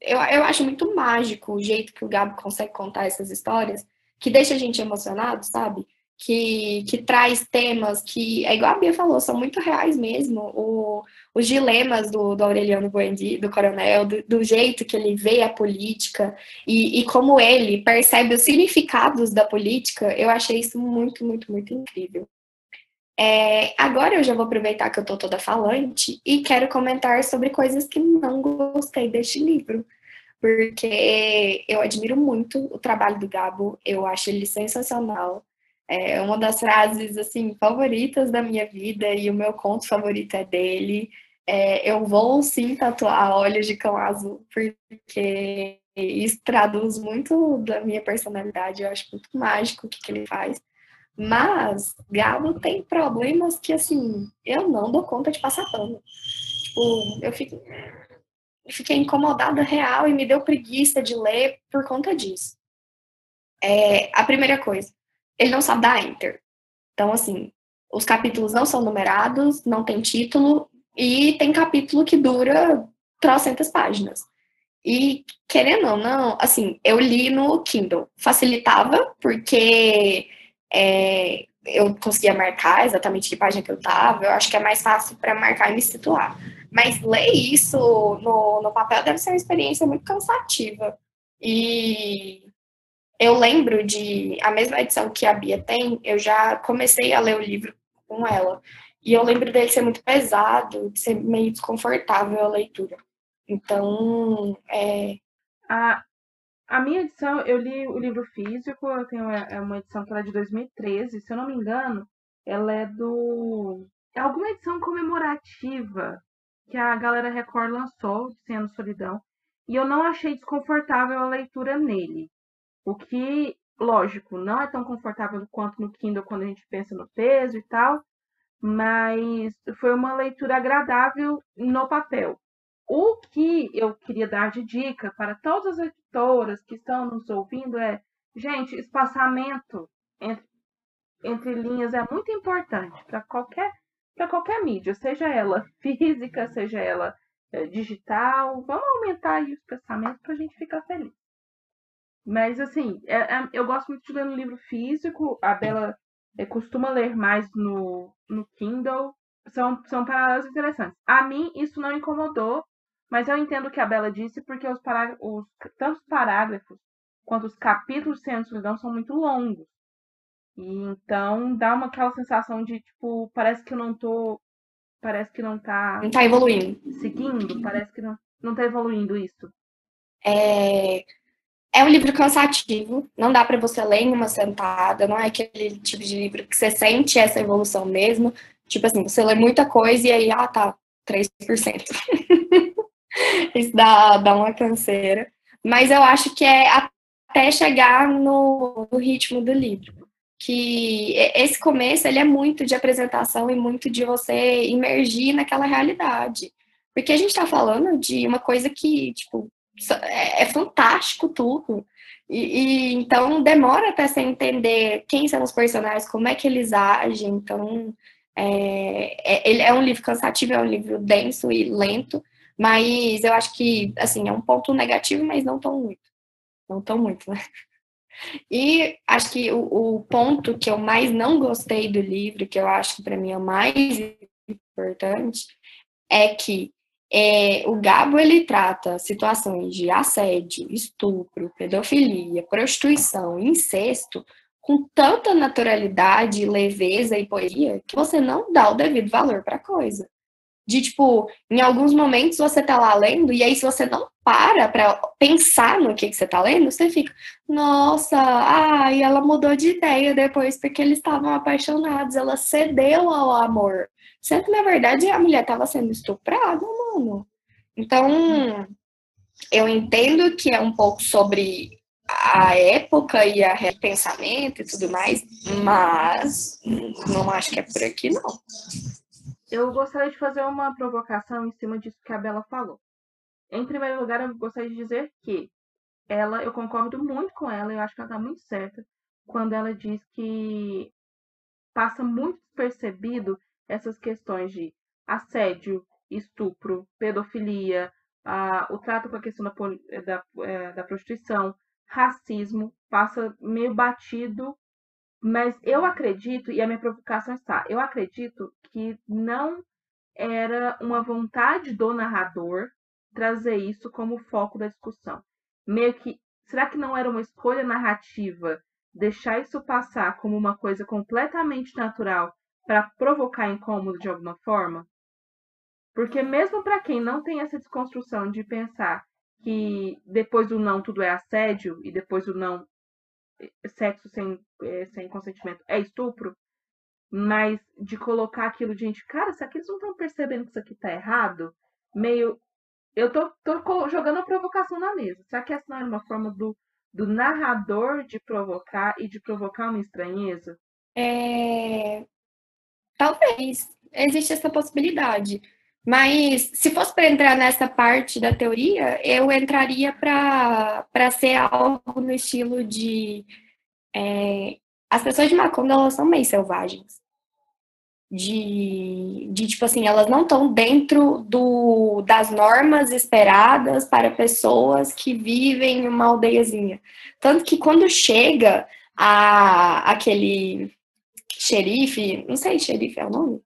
B: eu, eu acho muito mágico o jeito que o Gabo consegue contar essas histórias, que deixa a gente emocionado, sabe? Que, que traz temas que, é igual a Bia falou, são muito reais mesmo. O, os dilemas do, do Aureliano Buendi, do coronel, do, do, jeito que ele vê a política e, e como ele percebe os significados da política, eu achei isso muito, muito, muito incrível. É, agora eu já vou aproveitar que eu tô toda falante e quero comentar sobre coisas que não gostei deste livro, porque eu admiro muito o trabalho do Gabo, eu acho ele sensacional. É uma das frases assim favoritas da minha vida e o meu conto favorito é dele. É, eu vou sim tatuar olhos de cão azul, porque isso traduz muito da minha personalidade. Eu acho muito mágico o que, que ele faz. Mas Gabo tem problemas que, assim, eu não dou conta de passar pano. Tipo, eu fiquei incomodada real e me deu preguiça de ler por conta disso. É, a primeira coisa, ele não sabe dar enter. Então, assim, os capítulos não são numerados, não tem título, e tem capítulo que dura trocentas páginas. E, querendo ou não, assim, eu li no Kindle. Facilitava, porque é, eu conseguia marcar exatamente que página que eu estava, eu acho que é mais fácil para marcar e me situar. Mas ler isso no, no papel deve ser uma experiência muito cansativa. E eu lembro de a mesma edição que a Bia tem, eu já comecei a ler o livro com ela. E eu lembro dele ser muito pesado, de ser meio desconfortável a leitura. Então, é.
A: A, a minha edição, eu li o livro físico, eu tenho é, é uma edição que é de 2013, se eu não me engano, ela é do. É alguma edição comemorativa que a galera Record lançou, Sendo Solidão, e eu não achei desconfortável a leitura nele. O que, lógico, não é tão confortável quanto no Kindle quando a gente pensa no peso e tal, mas foi uma leitura agradável no papel. O que eu queria dar de dica para todas as editoras que estão nos ouvindo é, gente, espaçamento entre, entre linhas é muito importante para qualquer para qualquer mídia, seja ela física, seja ela é, digital. Vamos aumentar aí os pensamentos para a gente ficar feliz. Mas, assim, é, é, eu gosto muito de ler no livro físico. A Bela é, costuma ler mais no, no Kindle. São, são paralelos interessantes. A mim, isso não incomodou, mas eu entendo o que a Bela disse, porque os, pará os tanto os parágrafos quanto os capítulos de solidão são muito longos. E então dá uma aquela sensação de, tipo, parece que eu não tô. Parece que não tá.
B: Não tá evoluindo.
A: Seguindo, parece que não, não tá evoluindo isso.
B: É, é um livro cansativo, não dá para você ler em uma sentada, não é aquele tipo de livro que você sente essa evolução mesmo. Tipo assim, você lê muita coisa e aí, ah, tá, 3%. Isso dá, dá uma canseira. Mas eu acho que é até chegar no, no ritmo do livro. Que esse começo, ele é muito de apresentação e muito de você imergir naquela realidade. Porque a gente está falando de uma coisa que, tipo, é, é fantástico tudo. E, e, então demora até você entender quem são os personagens, como é que eles agem. Então é, é, ele é um livro cansativo, é um livro denso e lento, mas eu acho que assim é um ponto negativo, mas não tão muito, não tão muito, né? E acho que o, o ponto que eu mais não gostei do livro, que eu acho que para mim é o mais importante, é que é, o Gabo ele trata situações de assédio, estupro, pedofilia, prostituição, incesto com tanta naturalidade, leveza e poesia que você não dá o devido valor para a coisa. De tipo, em alguns momentos você tá lá lendo e aí se você não para para pensar no que, que você tá lendo, você fica, nossa, ai, ela mudou de ideia depois porque eles estavam apaixonados, ela cedeu ao amor. Sendo que, na verdade, a mulher estava sendo estuprada, mano. Então, eu entendo que é um pouco sobre a época e a pensamento e tudo mais, mas não acho que é por aqui, não.
A: Eu gostaria de fazer uma provocação em cima disso que a Bela falou. Em primeiro lugar, eu gostaria de dizer que ela, eu concordo muito com ela, eu acho que ela está muito certa quando ela diz que passa muito despercebido essas questões de assédio, estupro, pedofilia, a, o trato com a questão da, da, é, da prostituição, racismo, passa meio batido, mas eu acredito, e a minha provocação está, eu acredito que não era uma vontade do narrador trazer isso como foco da discussão. Meio que, será que não era uma escolha narrativa deixar isso passar como uma coisa completamente natural para provocar incômodo de alguma forma? Porque mesmo para quem não tem essa desconstrução de pensar que depois do não tudo é assédio e depois do não sexo sem, é, sem consentimento é estupro, mas de colocar aquilo gente, cara, se aqueles não estão percebendo que isso aqui tá errado, meio. Eu tô, tô jogando a provocação na mesa. Será que essa não é uma forma do, do narrador de provocar e de provocar uma estranheza?
B: É... Talvez. Existe essa possibilidade. Mas se fosse para entrar nessa parte da teoria, eu entraria para ser algo no estilo de. É, as pessoas de Macondo, elas são meio selvagens. De, de tipo assim, elas não estão dentro do, das normas esperadas para pessoas que vivem em uma aldeiazinha. Tanto que quando chega a, aquele xerife, não sei, xerife é o nome?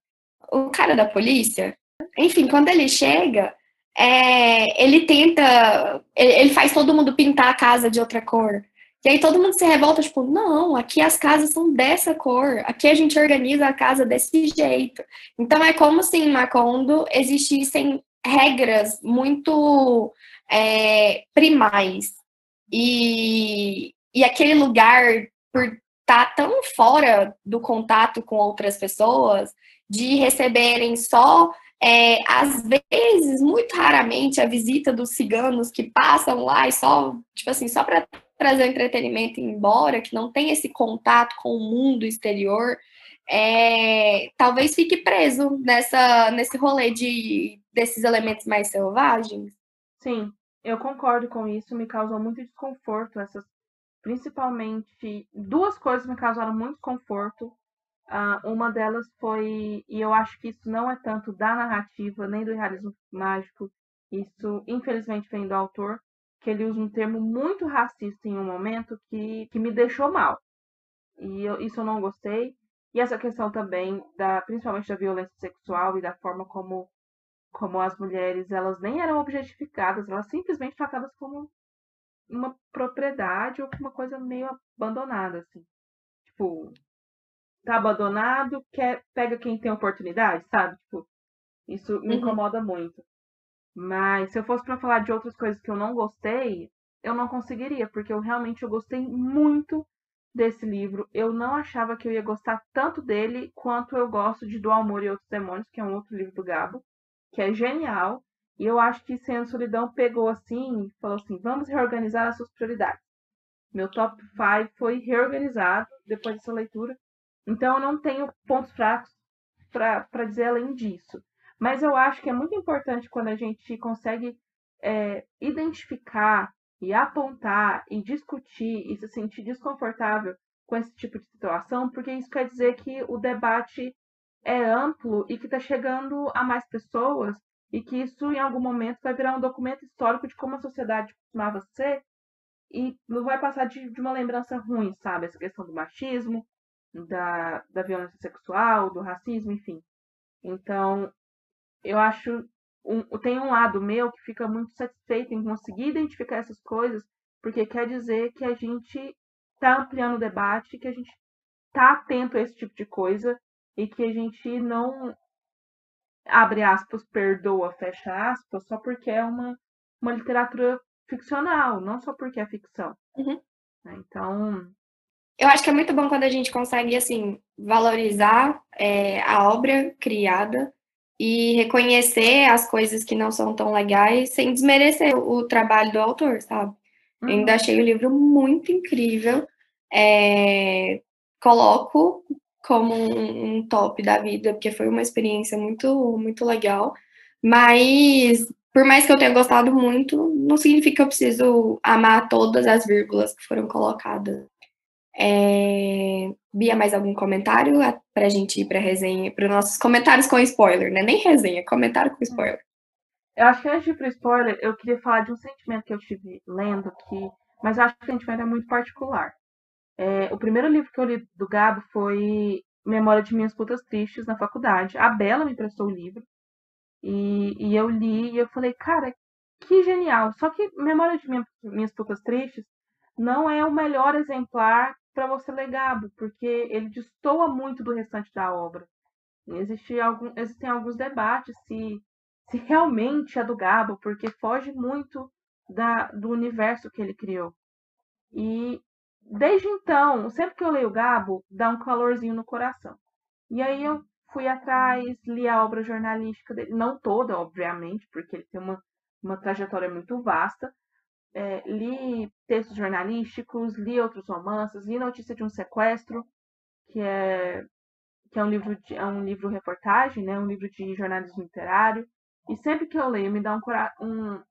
B: O cara da polícia, enfim, quando ele chega, é, ele tenta, ele, ele faz todo mundo pintar a casa de outra cor. E aí todo mundo se revolta, tipo, não, aqui as casas são dessa cor, aqui a gente organiza a casa desse jeito. Então é como se em Macondo existissem regras muito é, primais. E, e aquele lugar, por estar tá tão fora do contato com outras pessoas, de receberem só é, às vezes, muito raramente, a visita dos ciganos que passam lá e só, tipo assim, só para trazer entretenimento embora, que não tem esse contato com o mundo exterior, é, talvez fique preso nessa, nesse rolê de, desses elementos mais selvagens.
A: Sim, eu concordo com isso, me causou muito desconforto essas principalmente duas coisas me causaram muito desconforto Uh, uma delas foi, e eu acho que isso não é tanto da narrativa, nem do realismo mágico, Isso, infelizmente, vem do autor, que ele usa um termo muito racista em um momento que, que me deixou mal. E eu, isso eu não gostei. E essa questão também, da, principalmente da violência sexual e da forma como, como as mulheres elas nem eram objetificadas, elas simplesmente tratadas como uma propriedade ou uma coisa meio abandonada, assim. Tipo, tá abandonado, quer, pega quem tem oportunidade, sabe? Tipo, isso me uhum. incomoda muito. Mas se eu fosse para falar de outras coisas que eu não gostei, eu não conseguiria, porque eu realmente eu gostei muito desse livro. Eu não achava que eu ia gostar tanto dele quanto eu gosto de Do Amor e Outros Demônios, que é um outro livro do Gabo, que é genial. E eu acho que Sendo Solidão pegou assim e falou assim: vamos reorganizar as suas prioridades. Meu top 5 foi reorganizado depois dessa leitura. Então eu não tenho pontos fracos para dizer além disso. Mas eu acho que é muito importante quando a gente consegue é, identificar e apontar e discutir e se sentir desconfortável com esse tipo de situação, porque isso quer dizer que o debate é amplo e que está chegando a mais pessoas e que isso em algum momento vai virar um documento histórico de como a sociedade costumava ser e não vai passar de, de uma lembrança ruim, sabe? Essa questão do machismo, da, da violência sexual, do racismo, enfim. Então, eu acho. Um, tem um lado meu que fica muito satisfeito em conseguir identificar essas coisas, porque quer dizer que a gente está ampliando o debate, que a gente está atento a esse tipo de coisa e que a gente não abre aspas, perdoa, fecha aspas, só porque é uma, uma literatura ficcional, não só porque é ficção.
B: Uhum.
A: Né, então.
B: Eu acho que é muito bom quando a gente consegue, assim, valorizar é, a obra criada e reconhecer as coisas que não são tão legais sem desmerecer o trabalho do autor, sabe? Uhum. Eu ainda uhum. achei o livro muito incrível. É, coloco como um, um, top da vida, porque foi uma experiência muito, muito legal. Mas, por mais que eu tenha gostado muito, não significa que eu preciso amar todas as vírgulas que foram colocadas. É... Bia, mais algum comentário para a gente ir para resenha, para os nossos comentários com spoiler, né? Nem resenha, comentário com spoiler.
A: Eu acho que antes de ir para spoiler, eu queria falar de um sentimento que eu tive lendo, que... mas acho que o sentimento é muito particular. É, o primeiro livro que eu li do Gabo foi Memória de Minhas Putas Tristes na faculdade. A Bela me prestou o livro e, e eu li e eu falei, cara, que genial. Só que Memória de Minhas Putas Tristes não é o melhor exemplar para você ler Gabo, porque ele destoa muito do restante da obra. Existe algum, existem alguns debates se, se realmente é do Gabo, porque foge muito da, do universo que ele criou. E desde então, sempre que eu leio Gabo, dá um calorzinho no coração. E aí eu fui atrás, li a obra jornalística dele, não toda, obviamente, porque ele tem uma, uma trajetória muito vasta. É, li textos jornalísticos, li outros romances, li Notícia de um Sequestro, que é, que é um livro de, é um livro reportagem, né, um livro de jornalismo literário. E sempre que eu leio, me dá um, um,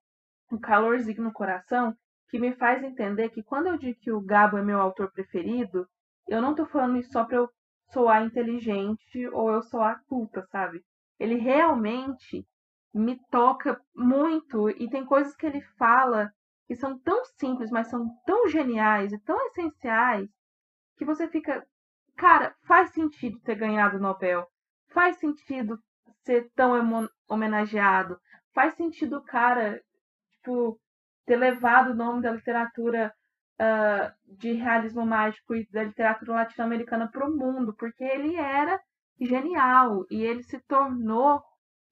A: um calorzinho no coração, que me faz entender que quando eu digo que o Gabo é meu autor preferido, eu não tô falando isso só para eu soar inteligente ou eu soar culta, sabe? Ele realmente me toca muito e tem coisas que ele fala que são tão simples, mas são tão geniais e tão essenciais que você fica, cara, faz sentido ter ganhado o Nobel, faz sentido ser tão homenageado, faz sentido o cara, tipo, ter levado o nome da literatura uh, de realismo mágico e da literatura latino-americana para o mundo, porque ele era genial e ele se tornou,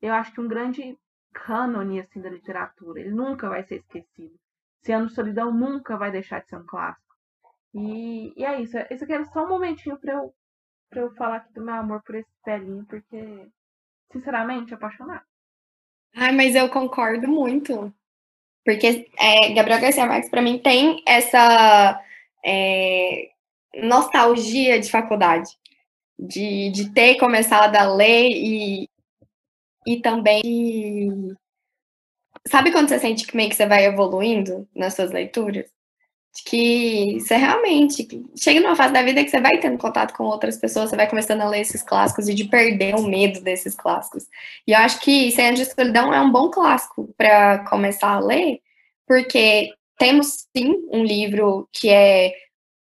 A: eu acho que um grande cânone assim da literatura. Ele nunca vai ser esquecido. Ano de Solidão nunca vai deixar de ser um clássico. E, e é isso. Esse aqui era só um momentinho para eu para eu falar aqui do meu amor por esse velhinho, porque sinceramente apaixonado.
B: Ai, mas eu concordo muito. Porque é, Gabriel Garcia Marques, para mim, tem essa é, nostalgia de faculdade, de, de ter começado a ler e, e também. De... Sabe quando você sente que meio que você vai evoluindo nas suas leituras? que você realmente chega numa fase da vida que você vai tendo contato com outras pessoas, você vai começando a ler esses clássicos e de perder o medo desses clássicos. E eu acho que Anos de Solidão é um bom clássico para começar a ler, porque temos sim um livro que é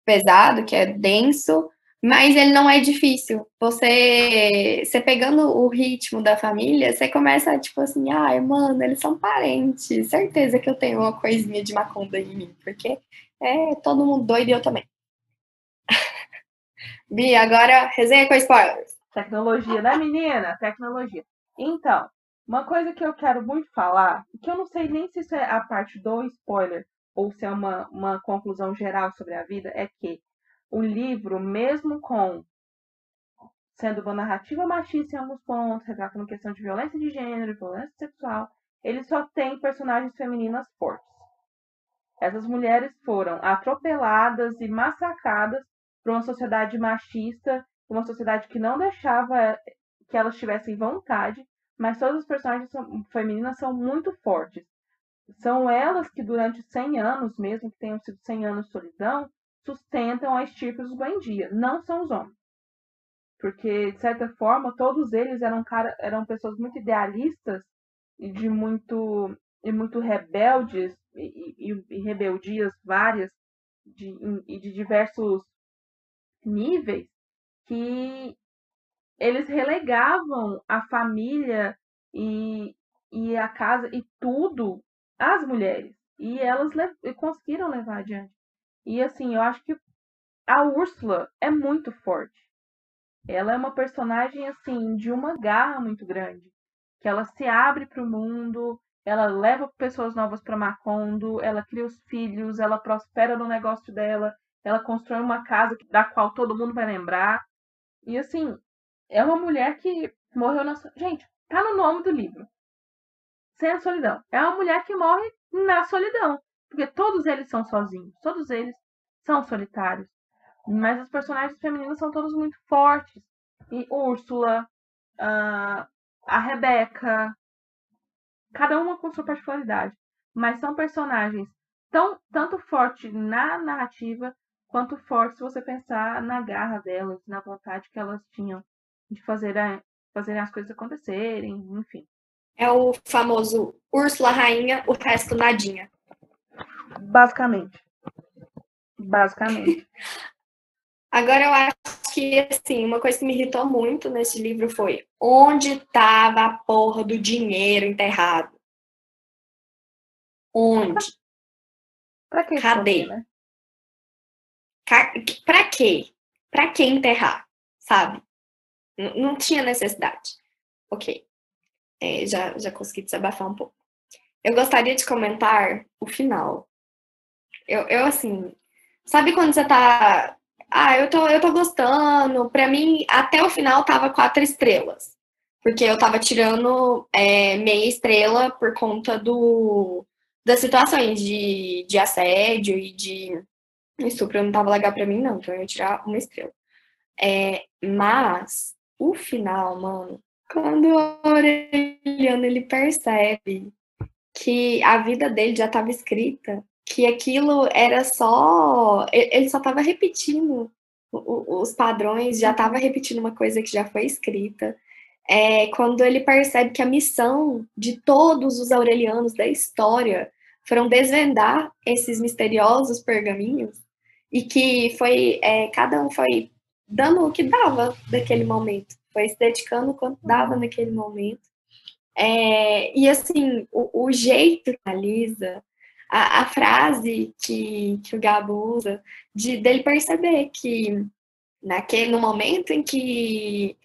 B: pesado, que é denso, mas ele não é difícil. Você, você pegando o ritmo da família, você começa tipo assim, ai, mano, eles são parentes. Certeza que eu tenho uma coisinha de macumba em mim, porque é todo mundo doido e eu também. Bi, agora resenha com spoilers.
A: Tecnologia, né, menina? Tecnologia. Então, uma coisa que eu quero muito falar, que eu não sei nem se isso é a parte do spoiler ou se é uma, uma conclusão geral sobre a vida, é que o livro, mesmo com sendo uma narrativa machista em alguns pontos, retratando questão de violência de gênero, violência sexual, ele só tem personagens femininas fortes. Essas mulheres foram atropeladas e massacradas por uma sociedade machista, uma sociedade que não deixava que elas tivessem vontade, mas todas as personagens femininas são muito fortes. São elas que durante 100 anos, mesmo que tenham sido 100 anos de solidão, sustentam a estirpe dos Buendia, não são os homens. Porque, de certa forma, todos eles eram, cara, eram pessoas muito idealistas e de muito, e muito rebeldes e, e, e rebeldias várias de, e de diversos níveis que eles relegavam a família e, e a casa e tudo às mulheres. E elas le conseguiram levar adiante. E assim, eu acho que a Úrsula é muito forte. Ela é uma personagem assim de uma garra muito grande, que ela se abre para o mundo, ela leva pessoas novas para Macondo, ela cria os filhos, ela prospera no negócio dela, ela constrói uma casa da qual todo mundo vai lembrar. E assim, é uma mulher que morreu na. Gente, tá no nome do livro. Sem a solidão. É uma mulher que morre na solidão. Porque todos eles são sozinhos, todos eles são solitários. Mas os personagens femininos são todos muito fortes. E Úrsula, a, a Rebeca, cada uma com sua particularidade. Mas são personagens tão, tanto fortes na narrativa quanto fortes se você pensar na garra delas, na vontade que elas tinham de fazer a, as coisas acontecerem, enfim.
B: É o famoso Úrsula Rainha, o resto nadinha.
A: Basicamente. Basicamente.
B: Agora eu acho que assim, uma coisa que me irritou muito nesse livro foi onde estava a porra do dinheiro enterrado? Onde?
A: Pra que
B: Cadê?
A: né?
B: Pra quê? Pra que enterrar? Sabe? N não tinha necessidade. Ok. É, já, já consegui desabafar um pouco. Eu gostaria de comentar o final. Eu, eu assim, sabe quando você tá. Ah, eu tô, eu tô gostando. Pra mim, até o final tava quatro estrelas. Porque eu tava tirando é, meia estrela por conta do, das situações de, de assédio e de estupro. Não tava legal pra mim, não. Então eu ia tirar uma estrela. É, mas o final, mano, quando o Aureliano ele percebe que a vida dele já estava escrita, que aquilo era só. Ele só estava repetindo os padrões, já estava repetindo uma coisa que já foi escrita. É, quando ele percebe que a missão de todos os aurelianos da história foram desvendar esses misteriosos pergaminhos e que foi é, cada um foi dando o que dava daquele momento, foi se dedicando quanto dava naquele momento é, e assim, o, o jeito que analisa, a, a, frase que, que o Gabo usa, de, dele perceber que naquele, no momento em que,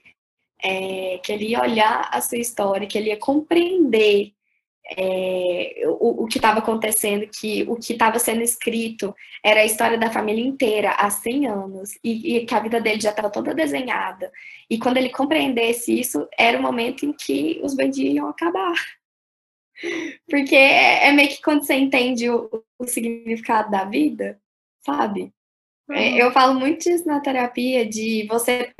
B: é, que ele ia olhar a sua história, que ele ia compreender é, o, o que estava acontecendo, que o que estava sendo escrito era a história da família inteira há 100 anos e, e que a vida dele já estava toda desenhada. E quando ele compreendesse isso, era o momento em que os bandidos iam acabar. Porque é, é meio que quando você entende o, o significado da vida, sabe? É, uhum. eu falo muito disso na terapia, de você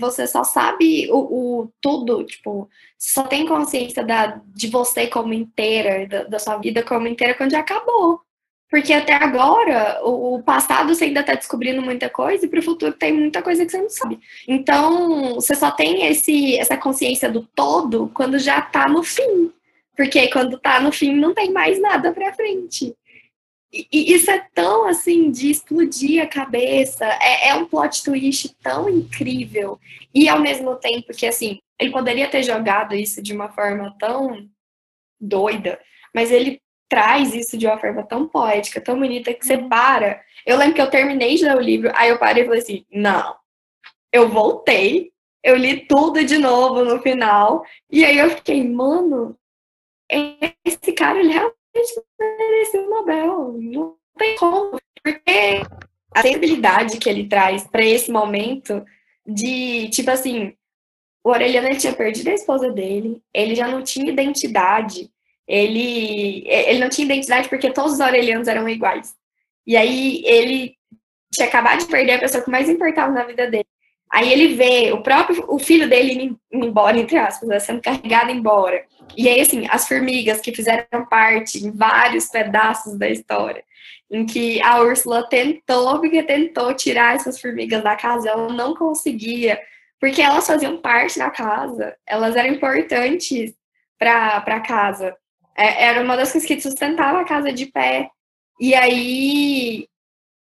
B: você só sabe o, o, tudo, tipo, só tem consciência da, de você como inteira, da, da sua vida como inteira quando já acabou. Porque até agora, o passado você ainda está descobrindo muita coisa e para o futuro tem muita coisa que você não sabe. Então, você só tem esse, essa consciência do todo quando já está no fim. Porque quando está no fim não tem mais nada para frente. E, isso é tão assim de explodir a cabeça, é, é um plot twist tão incrível. E ao mesmo tempo que assim, ele poderia ter jogado isso de uma forma tão doida, mas ele traz isso de uma forma tão poética, tão bonita, que você uhum. para. Eu lembro que eu terminei de ler o livro, aí eu parei e falei assim: não, eu voltei, eu li tudo de novo no final, e aí eu fiquei, mano, esse cara, ele realmente mereceu o Nobel. Não tem como, porque a sensibilidade que ele traz para esse momento de, tipo assim, o Aureliano tinha perdido a esposa dele, ele já não tinha identidade, ele, ele não tinha identidade porque todos os aurelianos eram iguais. E aí ele tinha acabado de perder a pessoa que mais importava na vida dele. Aí ele vê o próprio o filho dele indo embora, entre aspas, né, sendo carregado embora. E aí, assim, as formigas que fizeram parte em vários pedaços da história, em que a Úrsula tentou, porque tentou tirar essas formigas da casa, ela não conseguia, porque elas faziam parte da casa, elas eram importantes para a casa. É, era uma das coisas que sustentava a casa de pé. E aí,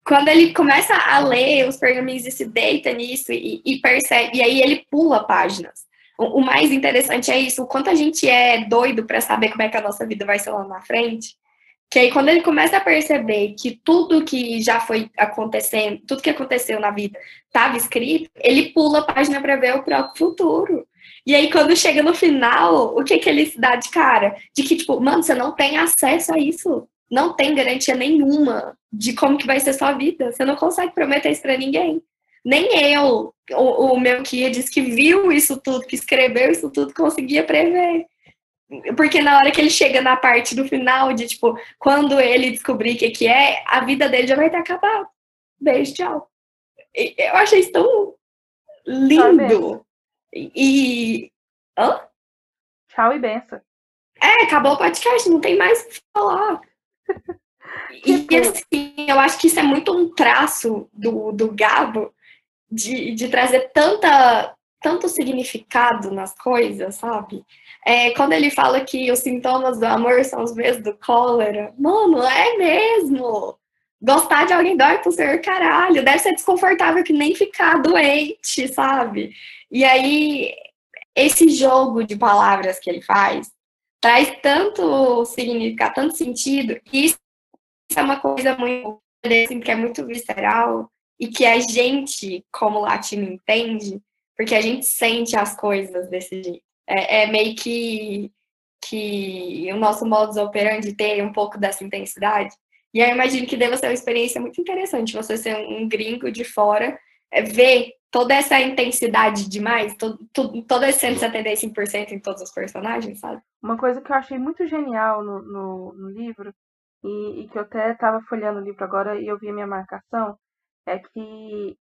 B: quando ele começa a ler os pergaminhos e se deita nisso e, e percebe, e aí ele pula páginas. O, mais interessante é isso, o quanto a gente é doido para saber como é que a nossa vida vai ser lá na frente. Que aí quando ele começa a perceber que tudo que já foi acontecendo, tudo que aconteceu na vida estava escrito, ele pula a página para ver o próprio futuro. E aí, quando chega no final, o que, que ele se dá de cara? De que, tipo, mano, você não tem acesso a isso. Não tem garantia nenhuma de como que vai ser sua vida. Você não consegue prometer isso pra ninguém. Nem eu, o, o meu guia disse que viu isso tudo, que escreveu isso tudo, conseguia prever. Porque na hora que ele chega na parte do final, de tipo, quando ele descobrir o que, que é, a vida dele já vai ter acabado. Beijo, tchau. Eu achei isso tão lindo. E. Hã?
A: Tchau e benção.
B: É, acabou o podcast, não tem mais o que falar. e assim, eu acho que isso é muito um traço do, do Gabo de, de trazer tanta, tanto significado nas coisas, sabe? É, quando ele fala que os sintomas do amor são os mesmos do cólera, mano, é mesmo! Gostar de alguém dói pro ser caralho, deve ser desconfortável que nem ficar doente, sabe? E aí, esse jogo de palavras que ele faz traz tanto significado, tanto sentido, e isso é uma coisa muito assim, que é muito visceral e que a gente, como latino, entende, porque a gente sente as coisas desse jeito. É, é meio que, que o nosso modus operandi ter um pouco dessa intensidade. E eu imagino que deva ser uma experiência muito interessante você ser um gringo de fora, é, ver toda essa intensidade demais, todo, todo, todo esse 175% em todos os personagens, sabe?
A: Uma coisa que eu achei muito genial no, no, no livro, e, e, que eu até estava folheando o livro agora e eu vi a minha marcação, é que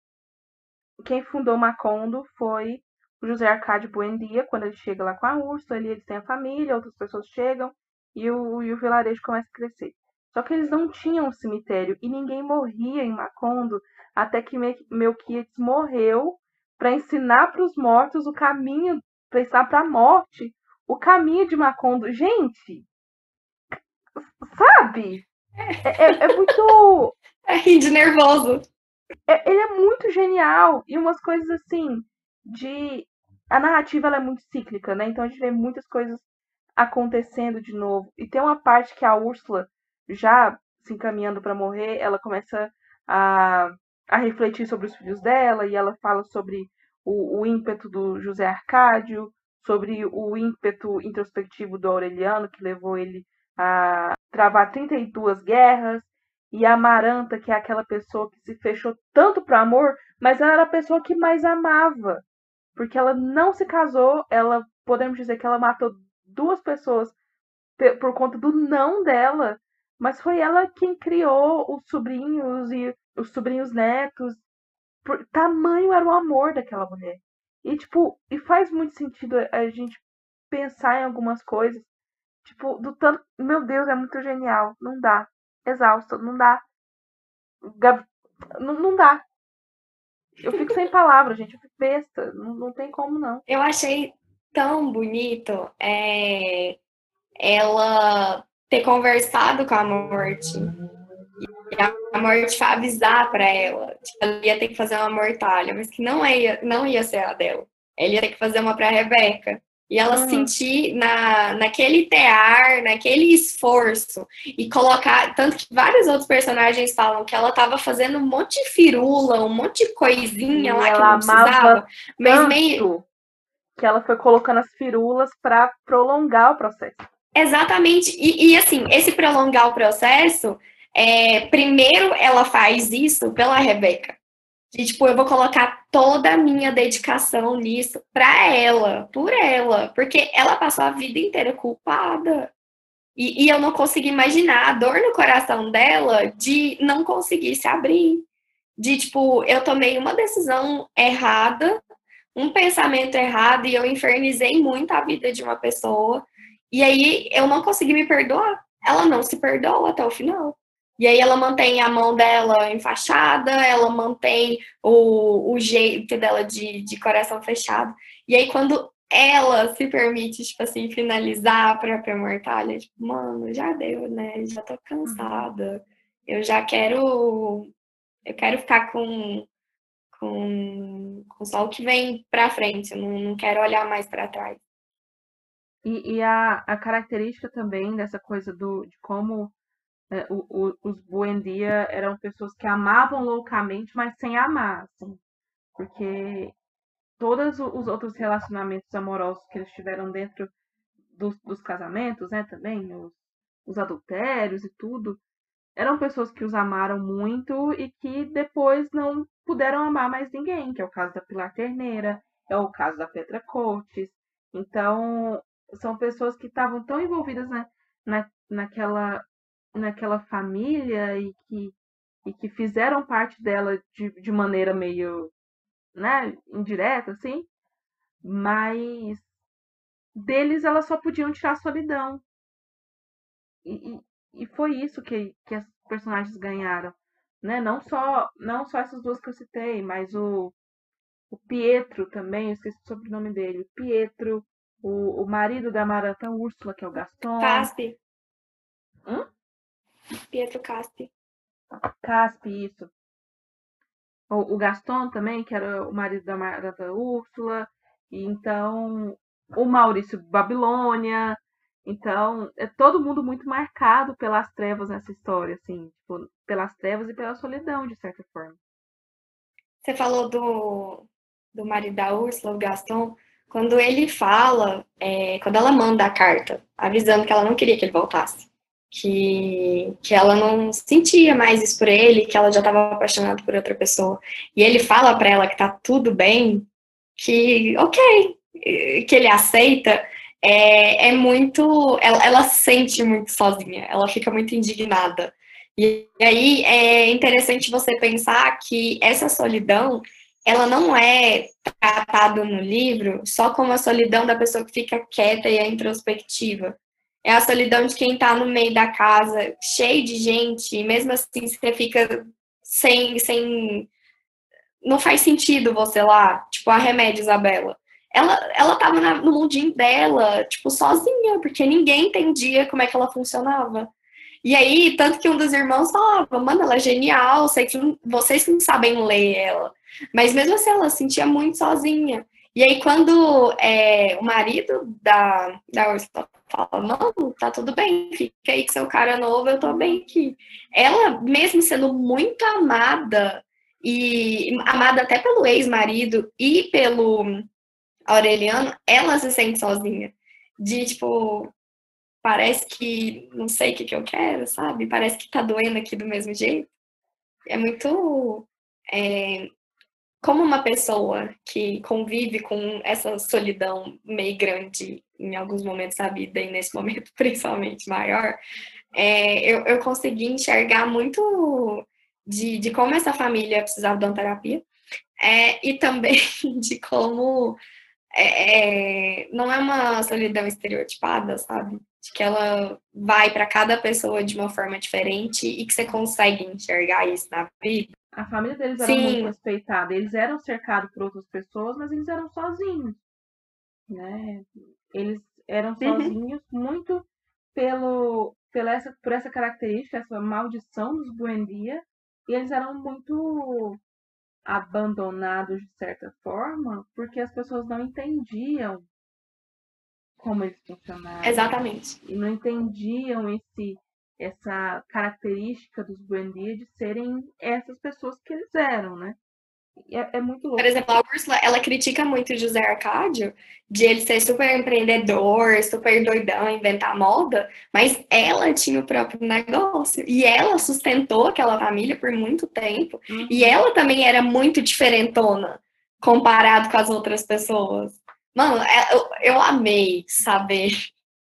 A: quem fundou Macondo foi o José Arcádio Buendia, quando ele chega lá com a Úrsula, ele, eles têm a família, outras pessoas chegam, e o, e o vilarejo começa a crescer. Só que eles não tinham um cemitério e ninguém morria em Macondo até que Melquiades morreu para ensinar para os mortos o caminho, para ensinar para a morte o caminho de Macondo. Gente, sabe? É, é, é muito.
B: É rir de nervoso.
A: É, ele é muito genial. E umas coisas assim, de. A narrativa ela é muito cíclica, né? Então a gente vê muitas coisas acontecendo de novo. E tem uma parte que a Úrsula, já se encaminhando para morrer, ela começa a a refletir sobre os filhos dela e ela fala sobre o, o ímpeto do José Arcádio, sobre o ímpeto introspectivo do Aureliano, que levou ele a travar 32 guerras, e a Amaranta, que é aquela pessoa que se fechou tanto para amor, mas ela era a pessoa que mais amava, porque ela não se casou, ela podemos dizer que ela matou duas pessoas por conta do não dela, mas foi ela quem criou os sobrinhos e os sobrinhos netos. Por, tamanho era o amor daquela mulher. E, tipo, e faz muito sentido a gente pensar em algumas coisas. Tipo, do tanto. Meu Deus, é muito genial. Não dá. Exausta, não dá. Não, não dá. Eu fico sem palavras, gente. Eu fico besta. Não, não tem como, não.
B: Eu achei tão bonito é, ela ter conversado com a morte. E a morte avisar para ela que ela ia ter que fazer uma mortalha, mas que não ia, não ia ser a dela. Ela ia ter que fazer uma para a Rebeca. E ela uhum. sentir na, naquele tear, naquele esforço, e colocar. Tanto que vários outros personagens falam que ela estava fazendo um monte de firula, um monte de coisinha e lá que não precisava. Mas meio.
A: Que ela foi colocando as firulas para prolongar o processo.
B: Exatamente. E, e, assim, esse prolongar o processo, é, primeiro ela faz isso pela Rebeca. E, tipo, eu vou colocar toda a minha dedicação nisso pra ela, por ela, porque ela passou a vida inteira culpada. E, e eu não consegui imaginar a dor no coração dela de não conseguir se abrir. De, tipo, eu tomei uma decisão errada, um pensamento errado, e eu infernizei muito a vida de uma pessoa. E aí eu não consegui me perdoar. Ela não se perdoou até o final. E aí ela mantém a mão dela enfaixada, ela mantém o, o jeito dela de, de coração fechado. E aí quando ela se permite, tipo assim, finalizar a própria mortalha, tipo, mano, já deu, né? Já tô cansada. Eu já quero. Eu quero ficar com, com, com só o que vem pra frente. Eu não, não quero olhar mais para trás.
A: E, e a, a característica também dessa coisa do, de como o, o, os Buendia eram pessoas que amavam loucamente, mas sem amar, assim, porque todos os outros relacionamentos amorosos que eles tiveram dentro dos, dos casamentos, né, também, os, os adultérios e tudo, eram pessoas que os amaram muito e que depois não puderam amar mais ninguém, que é o caso da Pilar Terneira, é o caso da Petra Coates. Então, são pessoas que estavam tão envolvidas né, na, naquela naquela família e que, e que fizeram parte dela de, de maneira meio né, indireta, assim, mas deles elas só podiam tirar a solidão. E, e, e foi isso que, que as personagens ganharam. Né? Não, só, não só essas duas que eu citei, mas o, o Pietro também, eu esqueci o sobrenome dele. Pietro, o, o marido da Maratã Úrsula, que é o Gaston.
B: Caspe.
A: Hum?
B: Pietro Caspi.
A: Caspi, isso. O, o, Gaston também, que era o marido da, da Úrsula. E então, o Maurício Babilônia. Então, é todo mundo muito marcado pelas trevas nessa história, assim, tipo, pelas trevas e pela solidão, de certa forma.
B: Você falou do, do marido da Úrsula, o Gaston, quando ele fala, é, quando ela manda a carta avisando que ela não queria que ele voltasse, que, que ela não sentia mais isso por ele, que ela já estava apaixonada por outra pessoa. E ele fala para ela que tá tudo bem, que ok, que ele aceita, é, é muito. Ela, ela se sente muito sozinha, ela fica muito indignada. E aí é interessante você pensar que essa solidão, ela não é tratada no livro só como a solidão da pessoa que fica quieta e é introspectiva. É a solidão de quem está no meio da casa, cheio de gente, e mesmo assim você fica sem, sem. Não faz sentido você lá, tipo, a remédio Isabela. Ela, ela tava na, no mundinho dela, tipo, sozinha, porque ninguém entendia como é que ela funcionava. E aí, tanto que um dos irmãos falava, mano, ela é genial, sei que vocês não sabem ler ela. Mas mesmo assim, ela se sentia muito sozinha. E aí, quando é, o marido da, da Ursula fala, não, tá tudo bem, fica aí com seu cara novo, eu tô bem aqui. Ela, mesmo sendo muito amada, e amada até pelo ex-marido e pelo Aureliano, ela se sente sozinha. De, tipo, parece que não sei o que, que eu quero, sabe? Parece que tá doendo aqui do mesmo jeito. É muito. É, como uma pessoa que convive com essa solidão meio grande em alguns momentos da vida, e nesse momento principalmente maior, é, eu, eu consegui enxergar muito de, de como essa família precisava de uma terapia, é, e também de como é, é, não é uma solidão estereotipada, sabe? de que ela vai para cada pessoa de uma forma diferente e que você consegue enxergar isso na vida.
A: A família deles era
B: Sim.
A: muito respeitada. Eles eram cercados por outras pessoas, mas eles eram sozinhos. Né? Eles eram
B: Uhum.
A: sozinhos muito pelo, pela essa, por essa característica, essa maldição dos Buendia. E eles eram muito abandonados de certa forma, porque as pessoas não entendiam como eles funcionavam
B: Exatamente.
A: e não entendiam esse essa característica dos Buendia de serem essas pessoas que eles eram, né? É, é muito louco.
B: Por exemplo, a Úrsula, ela critica muito o José Arcádio de ele ser super empreendedor, super doidão, inventar moda, mas ela tinha o próprio negócio e ela sustentou aquela família por muito tempo.
A: Uhum.
B: E ela também era muito diferentona comparado com as outras pessoas. Mano, é- eu, eu amei saber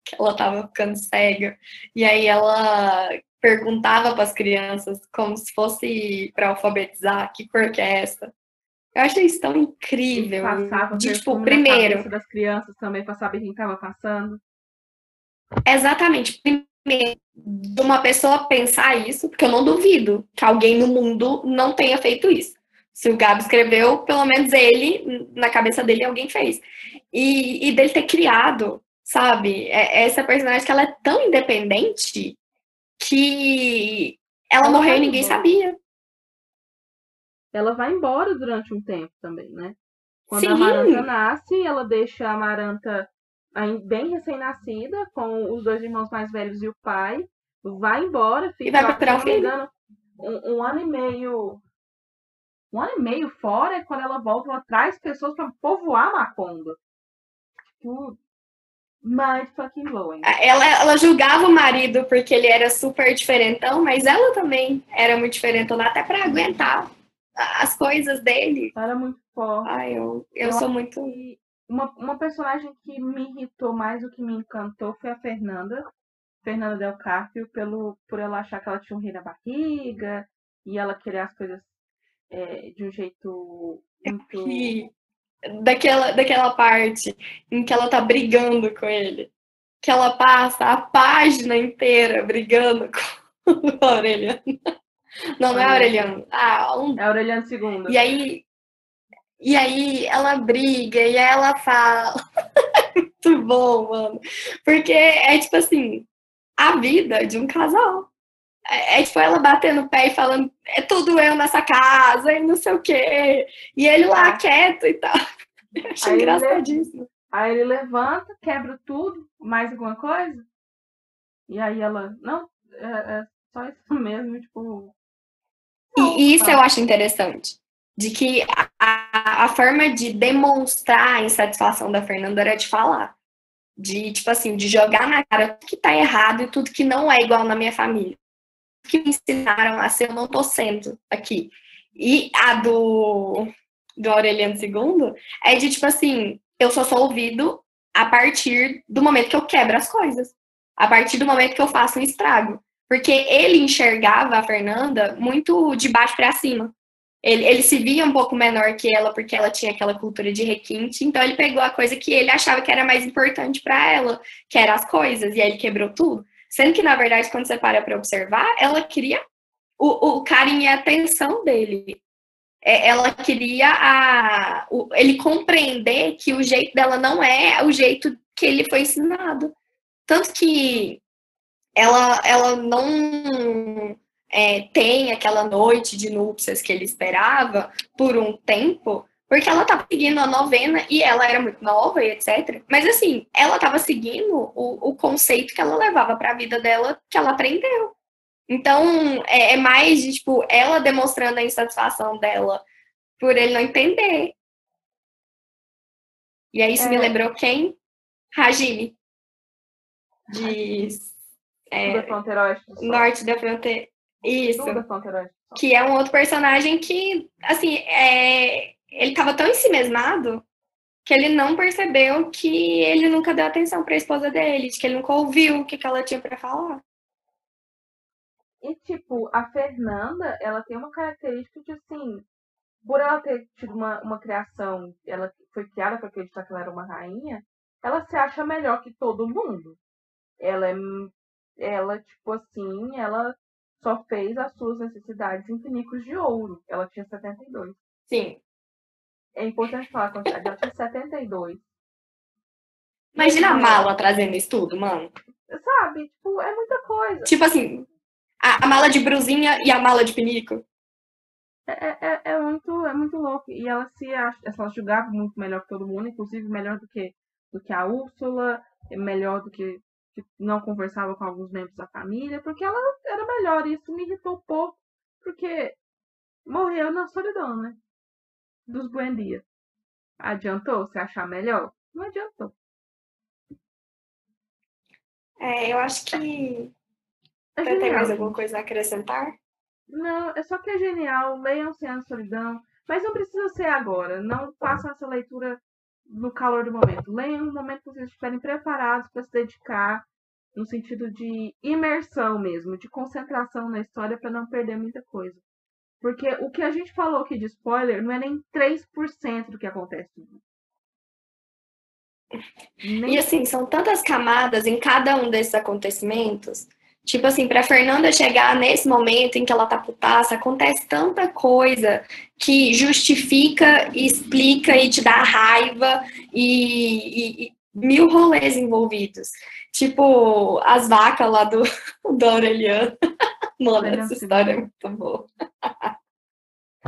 B: que ela tava ficando cega. E aí ela perguntava para as crianças como se fosse para alfabetizar, que cor que é essa? Eu achei isso tão incrível.
A: Passava
B: De, tipo, primeiro,
A: das crianças também para saber quem estava passando.
B: Exatamente. Primeiro, de uma pessoa pensar isso, porque eu não duvido que alguém no mundo não tenha feito isso. Se o Gabi escreveu, pelo menos ele, na cabeça dele, alguém fez. E, e dele ter criado, sabe? É- Essa personagem que ela é tão independente que ela,
A: Ela
B: morreu e ninguém
A: embora.
B: sabia.
A: Ela vai embora durante um tempo também, né? Quando
B: Sim.
A: a Amaranta nasce, ela deixa a Amaranta aí bem recém-nascida, com os dois irmãos mais velhos e o pai. Vai embora, fica,
B: E vai procurar
A: me
B: filho.
A: engano, um, um ano e meio. Um ano e meio fora, e quando ela volta, ela traz pessoas para povoar Macondo. Tipo, mind fucking blowing.
B: Ela, ela julgava o marido porque ele era super diferentão, mas ela também era muito diferentona, até para aguentar as coisas dele.
A: Ela era muito forte.
B: Ai, eu, eu
A: Eu
B: sou muito.
A: Uma, uma personagem que me irritou mais do que me encantou foi a Fernanda. Fernanda Del Carpio, pelo, por ela achar que ela tinha um rei na barriga e ela querer as coisas é, de um jeito muito.
B: que daquela, daquela parte em que ela tá brigando com ele. Que ela passa a página inteira brigando com o Aureliano. Não, não é Aureliano. Ah, um...
A: É Aureliano II.
B: E aí. E aí ela briga e ela fala. Muito bom, mano. Porque é tipo assim, a vida de um casal. É, é tipo ela batendo o pé e falando, é tudo eu nessa casa e não sei o quê. E ele lá quieto e tal. Eu achei
A: Aí ele-
B: engraçadíssimo.
A: Aí ele levanta, quebra tudo, mais alguma coisa. E aí ela, não, é, é só isso mesmo, tipo.
B: E, e isso eu acho interessante. De que a, a forma de demonstrar a insatisfação da Fernanda era de falar. De, tipo assim, de jogar na cara tudo que tá errado e tudo que não é igual na minha família. Que me ensinaram a ser, eu não tô sendo aqui. E a do, do Aureliano II é de, tipo assim, eu só sou ouvido a partir do momento que eu quebro as coisas. A partir do momento que eu faço um estrago. Porque ele enxergava a Fernanda muito de baixo para cima. Ele, ele se via um pouco menor que ela porque ela tinha aquela cultura de requinte, então ele pegou a coisa que ele achava que era mais importante para ela, que eram as coisas, e aí ele quebrou tudo. Sendo que, na verdade, quando você para para observar, ela queria o, o carinho e a atenção dele. É, ela queria a, o, ele compreender que o jeito dela não é o jeito que ele foi ensinado. Tanto que ela, ela não é, tem aquela noite de núpcias que ele esperava por um tempo, porque ela estava seguindo a novena e ela era muito nova e etc. Mas assim, ela estava seguindo o, o conceito que ela levava para a vida dela, que ela aprendeu. Então, é, é mais de, tipo, ela demonstrando a insatisfação dela por ele não entender. E aí isso
A: É.
B: me lembrou quem? Hajime. De é,
A: sol.
B: Norte da Fronteira. Isso.
A: Sol.
B: Que é um outro personagem que, assim, é, ele tava tão ensimesmado que ele não percebeu que ele nunca deu atenção pra esposa dele, de que ele nunca ouviu o que, que ela tinha pra falar.
A: E, tipo, a Fernanda, ela tem uma característica de, assim, por ela ter tido uma, uma criação, ela foi criada para acreditar que ela era uma rainha, ela se acha melhor que todo mundo. ela é. Ela, tipo assim, ela só fez as suas necessidades em pinicos de ouro. Ela tinha 72.
B: Sim.
A: É importante falar a quantidade. Ela tinha 72.
B: Imagina a mala trazendo isso tudo, mano.
A: Sabe? Tipo, é muita coisa.
B: Tipo assim, a, a mala de brusinha e a mala de pinico.
A: É, é, é, muito, é muito louco. E ela se ach- ela julgava muito melhor que todo mundo, inclusive melhor do que, do que a Úrsula, melhor do que, que não conversava com alguns membros da família, porque ela era melhor. E isso me irritou um pouco, porque morreu na solidão, né? Dos Buendia. Adiantou se achar melhor? Não adiantou.
B: É, eu acho que.
A: É
B: Tem mais alguma coisa a acrescentar?
A: Não, é só que é genial. Leiam Sem a Solidão. Mas não precisa ser agora. Não façam essa leitura no calor do momento. Leiam no momento que vocês estiverem preparados para se dedicar, no sentido de imersão mesmo, de concentração na história para não perder muita coisa. Porque o que a gente falou aqui de spoiler não é nem 3% do que acontece. Nem
B: E assim, são tantas camadas em cada um desses acontecimentos. Tipo assim, pra Fernanda chegar nesse momento em que ela tá putaça, acontece tanta coisa que justifica, e explica e te dá raiva e, e- e mil rolês envolvidos. Tipo, as vacas lá do, do Aureliano. Mano, essa história é muito boa.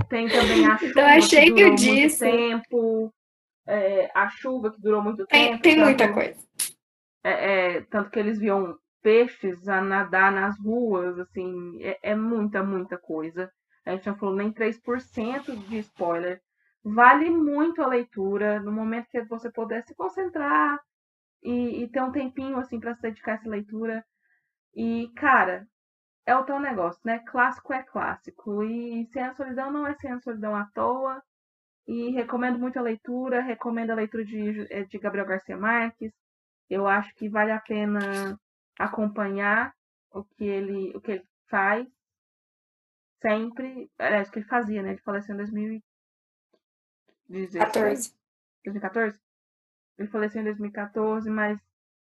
A: Tem também a chuva
B: Então, é
A: que durou muito
B: disso.
A: tempo. é, a chuva que durou muito
B: Tem,
A: tempo.
B: tem
A: tanto-
B: muita coisa.
A: é, é, tanto que eles viam peixes a nadar nas ruas, assim, é, é muita, muita coisa. A gente não falou nem 3% de spoiler. Vale muito a leitura, no momento que você puder se concentrar e, e ter um tempinho, assim, para se dedicar a essa leitura. E, cara, é o teu negócio, né? Clássico é clássico. E Sem a Solidão não é Sem a Solidão à toa. E recomendo muito a leitura, recomendo a leitura de, eh, de Gabriel Garcia Marques. Eu acho que vale a pena acompanhar o que ele, o que ele faz sempre. Aliás, o que ele fazia, né? Ele faleceu em 2016.
B: 14.
A: 2014? Ele faleceu em 2014, mas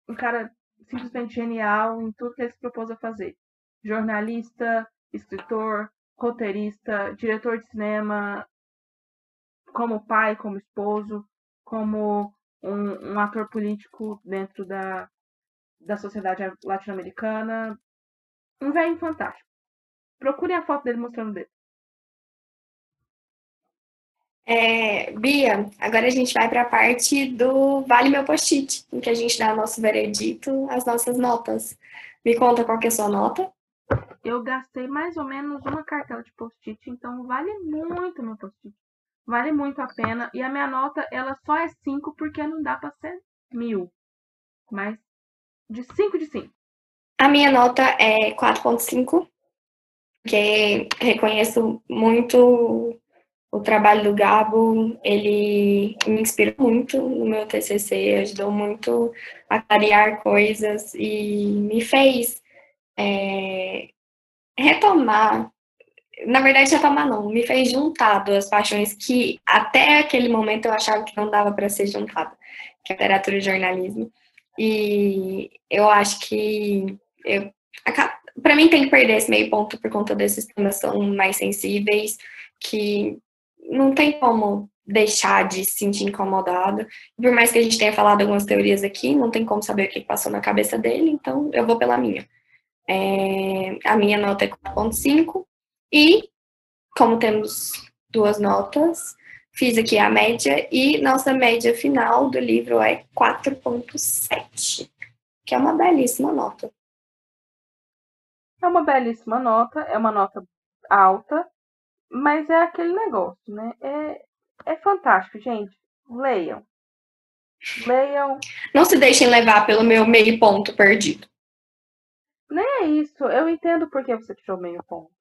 A: um cara simplesmente genial em tudo que ele se propôs a fazer. Jornalista, escritor, roteirista, diretor de cinema, como pai, como esposo, como um, um ator político dentro da, da sociedade latino-americana. Um velho fantástico. Procure a foto dele mostrando o dedo.
B: É, Bia, agora a gente vai para a parte do Vale Meu Post-it, em que a gente dá nosso veredito, as nossas notas. Me conta qual que é a sua nota.
A: Eu gastei mais ou menos uma cartela de post-it, então vale muito meu post-it. Vale muito a pena. E a minha nota, ela só é 5 porque não dá pra ser mil. Mas de 5 de 5.
B: A minha nota é 4.5, porque reconheço muito o trabalho do Gabo, ele me inspirou muito no meu TCC, ajudou muito a clarear coisas e me fez é, retomar, na verdade retomar não, me fez juntar duas paixões que até aquele momento eu achava que não dava para ser juntada, que é literatura e jornalismo. E eu acho que para mim tem que perder esse meio ponto por conta desses temas são mais sensíveis, que não tem como deixar de se sentir incomodado. Por mais que a gente tenha falado algumas teorias aqui, não tem como saber o que passou na cabeça dele, então eu vou pela minha. É, a minha nota é 4.5 e, como temos duas notas, fiz aqui a média e nossa média final do livro é 4.7, que é uma belíssima nota.
A: É uma belíssima nota, é uma nota alta, mas é aquele negócio, né? É, é fantástico, gente. Leiam. Leiam.
B: Não se deixem levar pelo meu meio ponto perdido.
A: Nem é isso. Eu entendo por que você tirou meio ponto.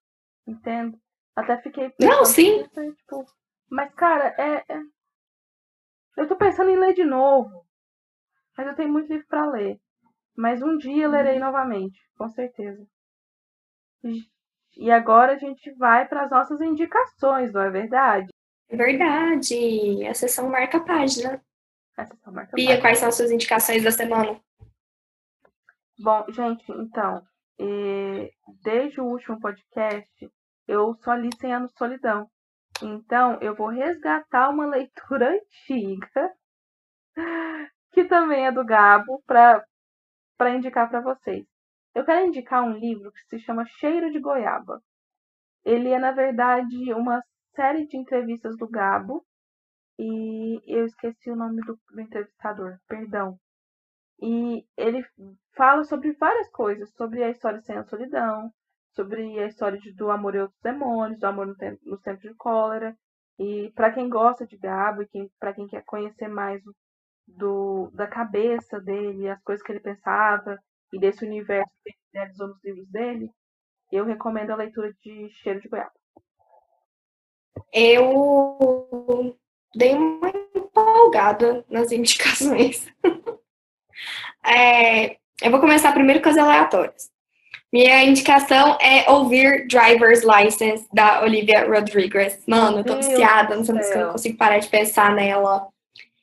A: Entendo. Até fiquei
B: Não, sim.
A: e, tipo, mas, cara, é, é- Eu tô pensando em ler de novo. Mas eu tenho muito livro pra ler. Mas um dia eu lerei novamente, com certeza. E- agora a gente vai para as nossas indicações, não é verdade?
B: É verdade. A sessão marca a página.
A: Essa é só marca
B: Bia,
A: página.
B: quais são as suas indicações da semana?
A: Bom, gente, então, desde o último podcast, eu só li 100 anos de solidão. Então, eu vou resgatar uma leitura antiga, que também é do Gabo, para indicar para vocês. Eu quero indicar um livro que se chama Cheiro de Goiaba. Ele é, na verdade, uma série de entrevistas do Gabo. E eu esqueci o nome do, do entrevistador, perdão. E ele fala sobre várias coisas, sobre a história sem a solidão, sobre a história de, do amor e outros demônios, do amor no tempo, nos tempos de cólera. E para quem gosta de Gabo e para quem quer conhecer mais do, da cabeça dele, as coisas que ele pensava e desse universo que ele realizou nos livros dele, eu recomendo a leitura de Cheiro de Goiaba.
B: Eu dei uma empolgada nas indicações. É, eu vou começar primeiro com as aleatórias. Minha indicação é ouvir Driver's License, da Olivia Rodriguez. Mano, eu tô viciada, não sei se eu não consigo parar de pensar nela.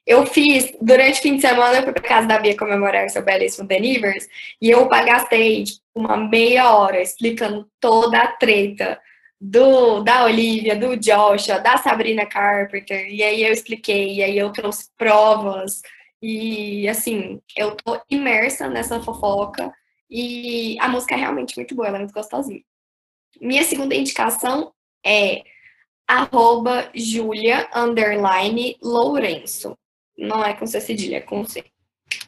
B: Eu fiz, durante o fim de semana, eu fui pra casa da Bia comemorar seu belíssimo Denivers, e eu gastei tipo, uma meia hora explicando toda a treta do, da Olivia, do Joshua, da Sabrina Carpenter, e aí eu expliquei, e aí eu trouxe provas, e assim, eu tô imersa nessa fofoca, e a música é realmente muito boa, ela é muito gostosinha. Minha segunda indicação é arroba Julia underline Lourenço não é com C cedilha, é com C.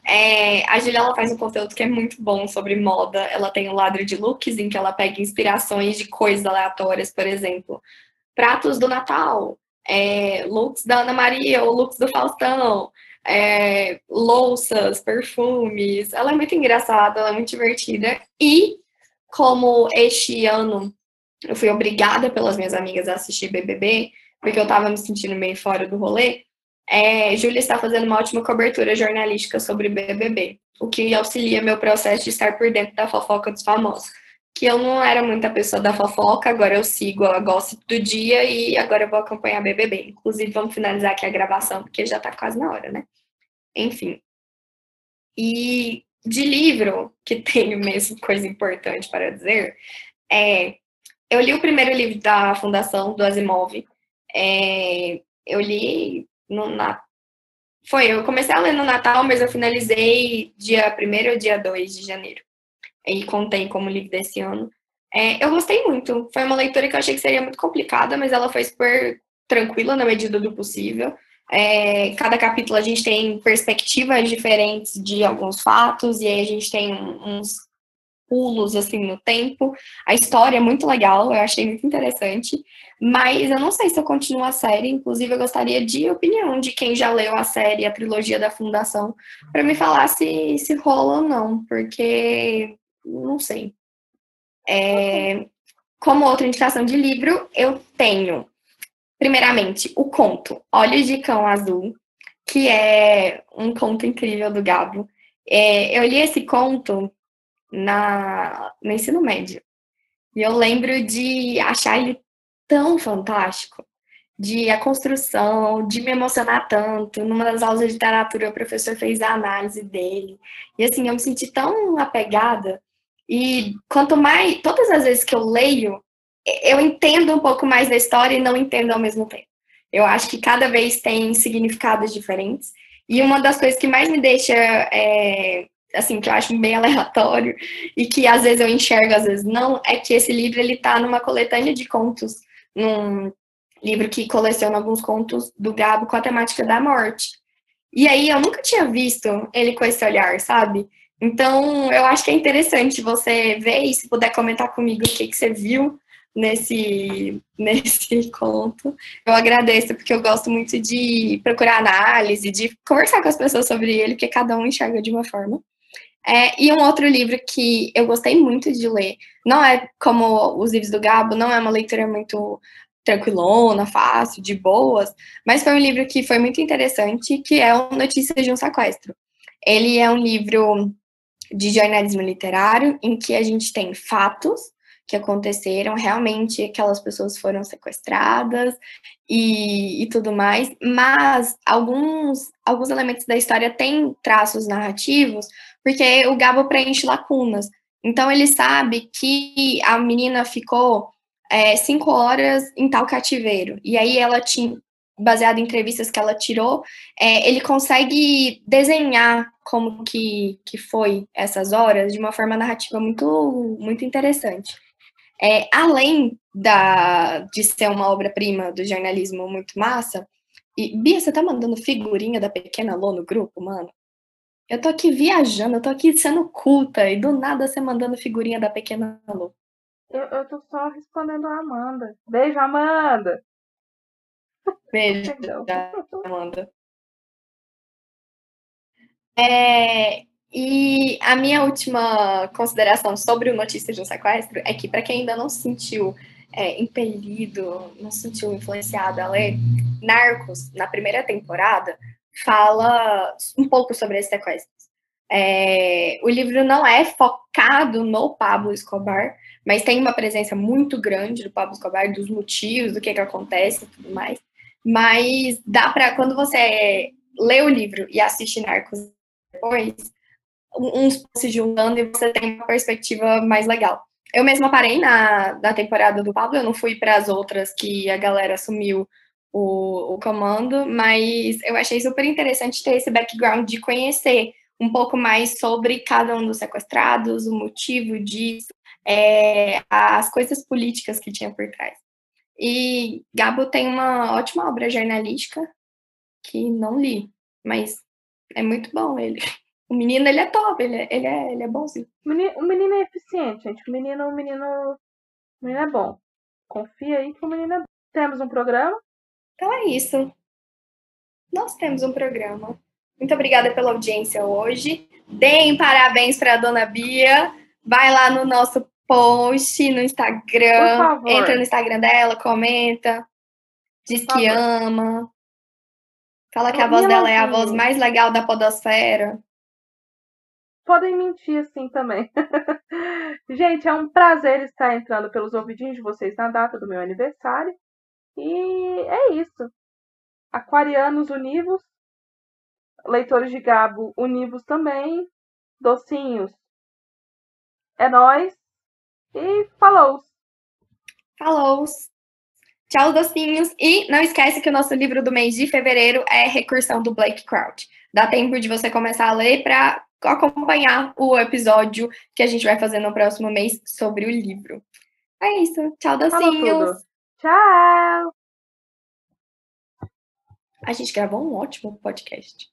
B: É, a Julia ela faz um conteúdo que é muito bom sobre moda. Ela tem o ladro de looks, em que ela pega inspirações de coisas aleatórias, por exemplo, pratos do Natal, é, looks da Ana Maria ou looks do Faustão, é, louças, perfumes. Ela é muito engraçada, ela é muito divertida. E como este ano eu fui obrigada pelas minhas amigas a assistir BBB, porque eu tava me sentindo meio fora do rolê, é, Júlia está fazendo uma ótima cobertura jornalística sobre BBB, o que auxilia meu processo de estar por dentro da fofoca dos famosos. Que eu não era muita pessoa da fofoca, agora eu sigo a gossip do dia e agora eu vou acompanhar BBB. Inclusive, vamos finalizar aqui a gravação, porque já está quase na hora, né? Enfim. E de livro, que tenho mesmo coisa importante para dizer, é, eu li o primeiro livro da Fundação do Asimov. É, eu li no Natal. Foi, eu comecei a ler no Natal, mas eu finalizei dia 1 ou dia 2 de janeiro. E contei como livro desse ano. É, eu gostei muito. Foi uma leitura que eu achei que seria muito complicada, mas ela foi super tranquila na medida do possível. É, cada capítulo a gente tem perspectivas diferentes de alguns fatos, e aí a gente tem uns pulos assim no tempo. A história é muito legal, eu achei muito interessante, mas eu não sei se eu continuo a série, inclusive eu gostaria de opinião de quem já leu a série, a trilogia da Fundação, para me falar se, se rola ou não, porque não sei. É, como outra indicação de livro, eu tenho, primeiramente, o conto Olhos de Cão Azul, que é um conto incrível do Gabo. É, eu li esse conto na, no ensino médio. E eu lembro de achar ele tão fantástico, de a construção, de me emocionar tanto. Numa das aulas de literatura, o professor fez a análise dele. E assim, eu me senti tão apegada. E quanto mais, todas as vezes que eu leio, eu entendo um pouco mais da história e não entendo ao mesmo tempo. Eu acho que cada vez tem significados diferentes. E uma das coisas que mais me deixa é, assim, que eu acho bem aleatório e que às vezes eu enxergo, às vezes não, é que esse livro ele tá numa coletânea de contos, num livro que coleciona alguns contos do Gabo com a temática da morte. E aí eu nunca tinha visto ele com esse olhar, sabe? Então, eu acho que é interessante você ver e se puder comentar comigo o que, que você viu nesse, nesse conto. Eu agradeço, porque eu gosto muito de procurar análise, de conversar com as pessoas sobre ele, porque cada um enxerga de uma forma. É, e um outro livro que eu gostei muito de ler, não é como os livros do Gabo, não é uma leitura muito tranquilona, fácil, de boas, mas foi um livro que foi muito interessante, que é o Notícias de um Sequestro. Ele é um livro de jornalismo literário em que a gente tem fatos que aconteceram, realmente aquelas pessoas foram sequestradas e, e tudo mais, mas alguns, alguns elementos da história têm traços narrativos porque o Gabo preenche lacunas. Então ele sabe que a menina ficou é, cinco horas em tal cativeiro. E aí ela tinha, baseado em entrevistas que ela tirou, é, ele consegue desenhar como que, que foi essas horas de uma forma narrativa muito, muito interessante. É, além da, de ser uma obra-prima do jornalismo muito massa, e Bia, você tá mandando figurinha da pequena Lô no grupo, mano? Eu tô aqui viajando, eu tô aqui sendo culta, e do nada você mandando figurinha da pequena Lô.
A: Eu, eu tô só respondendo a Amanda. Beijo, Amanda!
B: Beijo, Amanda. É, e a minha última consideração sobre o Notícias de um Sequestro é que, para quem ainda não se sentiu é, impelido, não se sentiu influenciado a ler, Narcos, na primeira temporada, fala um pouco sobre esse sequestro. É, o livro não é focado no Pablo Escobar, mas tem uma presença muito grande do Pablo Escobar, dos motivos, do que, que acontece e tudo mais. Mas dá para, quando você lê o livro e assiste Narcos depois, uns se juntando e você tem uma perspectiva mais legal. Eu mesma parei na, na temporada do Pablo, eu não fui para as outras que a galera assumiu o, o comando, mas eu achei super interessante ter esse background de conhecer um pouco mais sobre cada um dos sequestrados, o motivo disso, é, as coisas políticas que tinha por trás. E Gabo tem uma ótima obra jornalística que não li, mas é muito bom ele. O menino, ele é top, ele é, ele é, ele é bonzinho.
A: O menino, o menino é eficiente, gente. O menino, o menino, o menino é bom. Confia aí que o menino é bom. Temos um programa?
B: Então é isso. Nós temos um programa. Muito obrigada pela audiência hoje. Deem parabéns para a dona Bia. Vai lá no nosso post no Instagram. Entra no Instagram dela, comenta. Diz que ama. Fala que a voz dela é a voz mais legal da podosfera
A: podem mentir assim também. Gente, é um prazer estar entrando pelos ouvidinhos de vocês na data do meu aniversário. E é isso. Aquarianos univos, leitores de Gabo univos também, docinhos. É nós e falou.
B: Falou. Tchau, docinhos. E não esquece que o nosso livro do mês de fevereiro é Recursão do Blake Crouch. Dá tempo de você começar a ler para acompanhar o episódio que a gente vai fazer no próximo mês sobre o livro. É isso. Tchau, docinhos.
A: Tchau.
B: A gente gravou um ótimo podcast.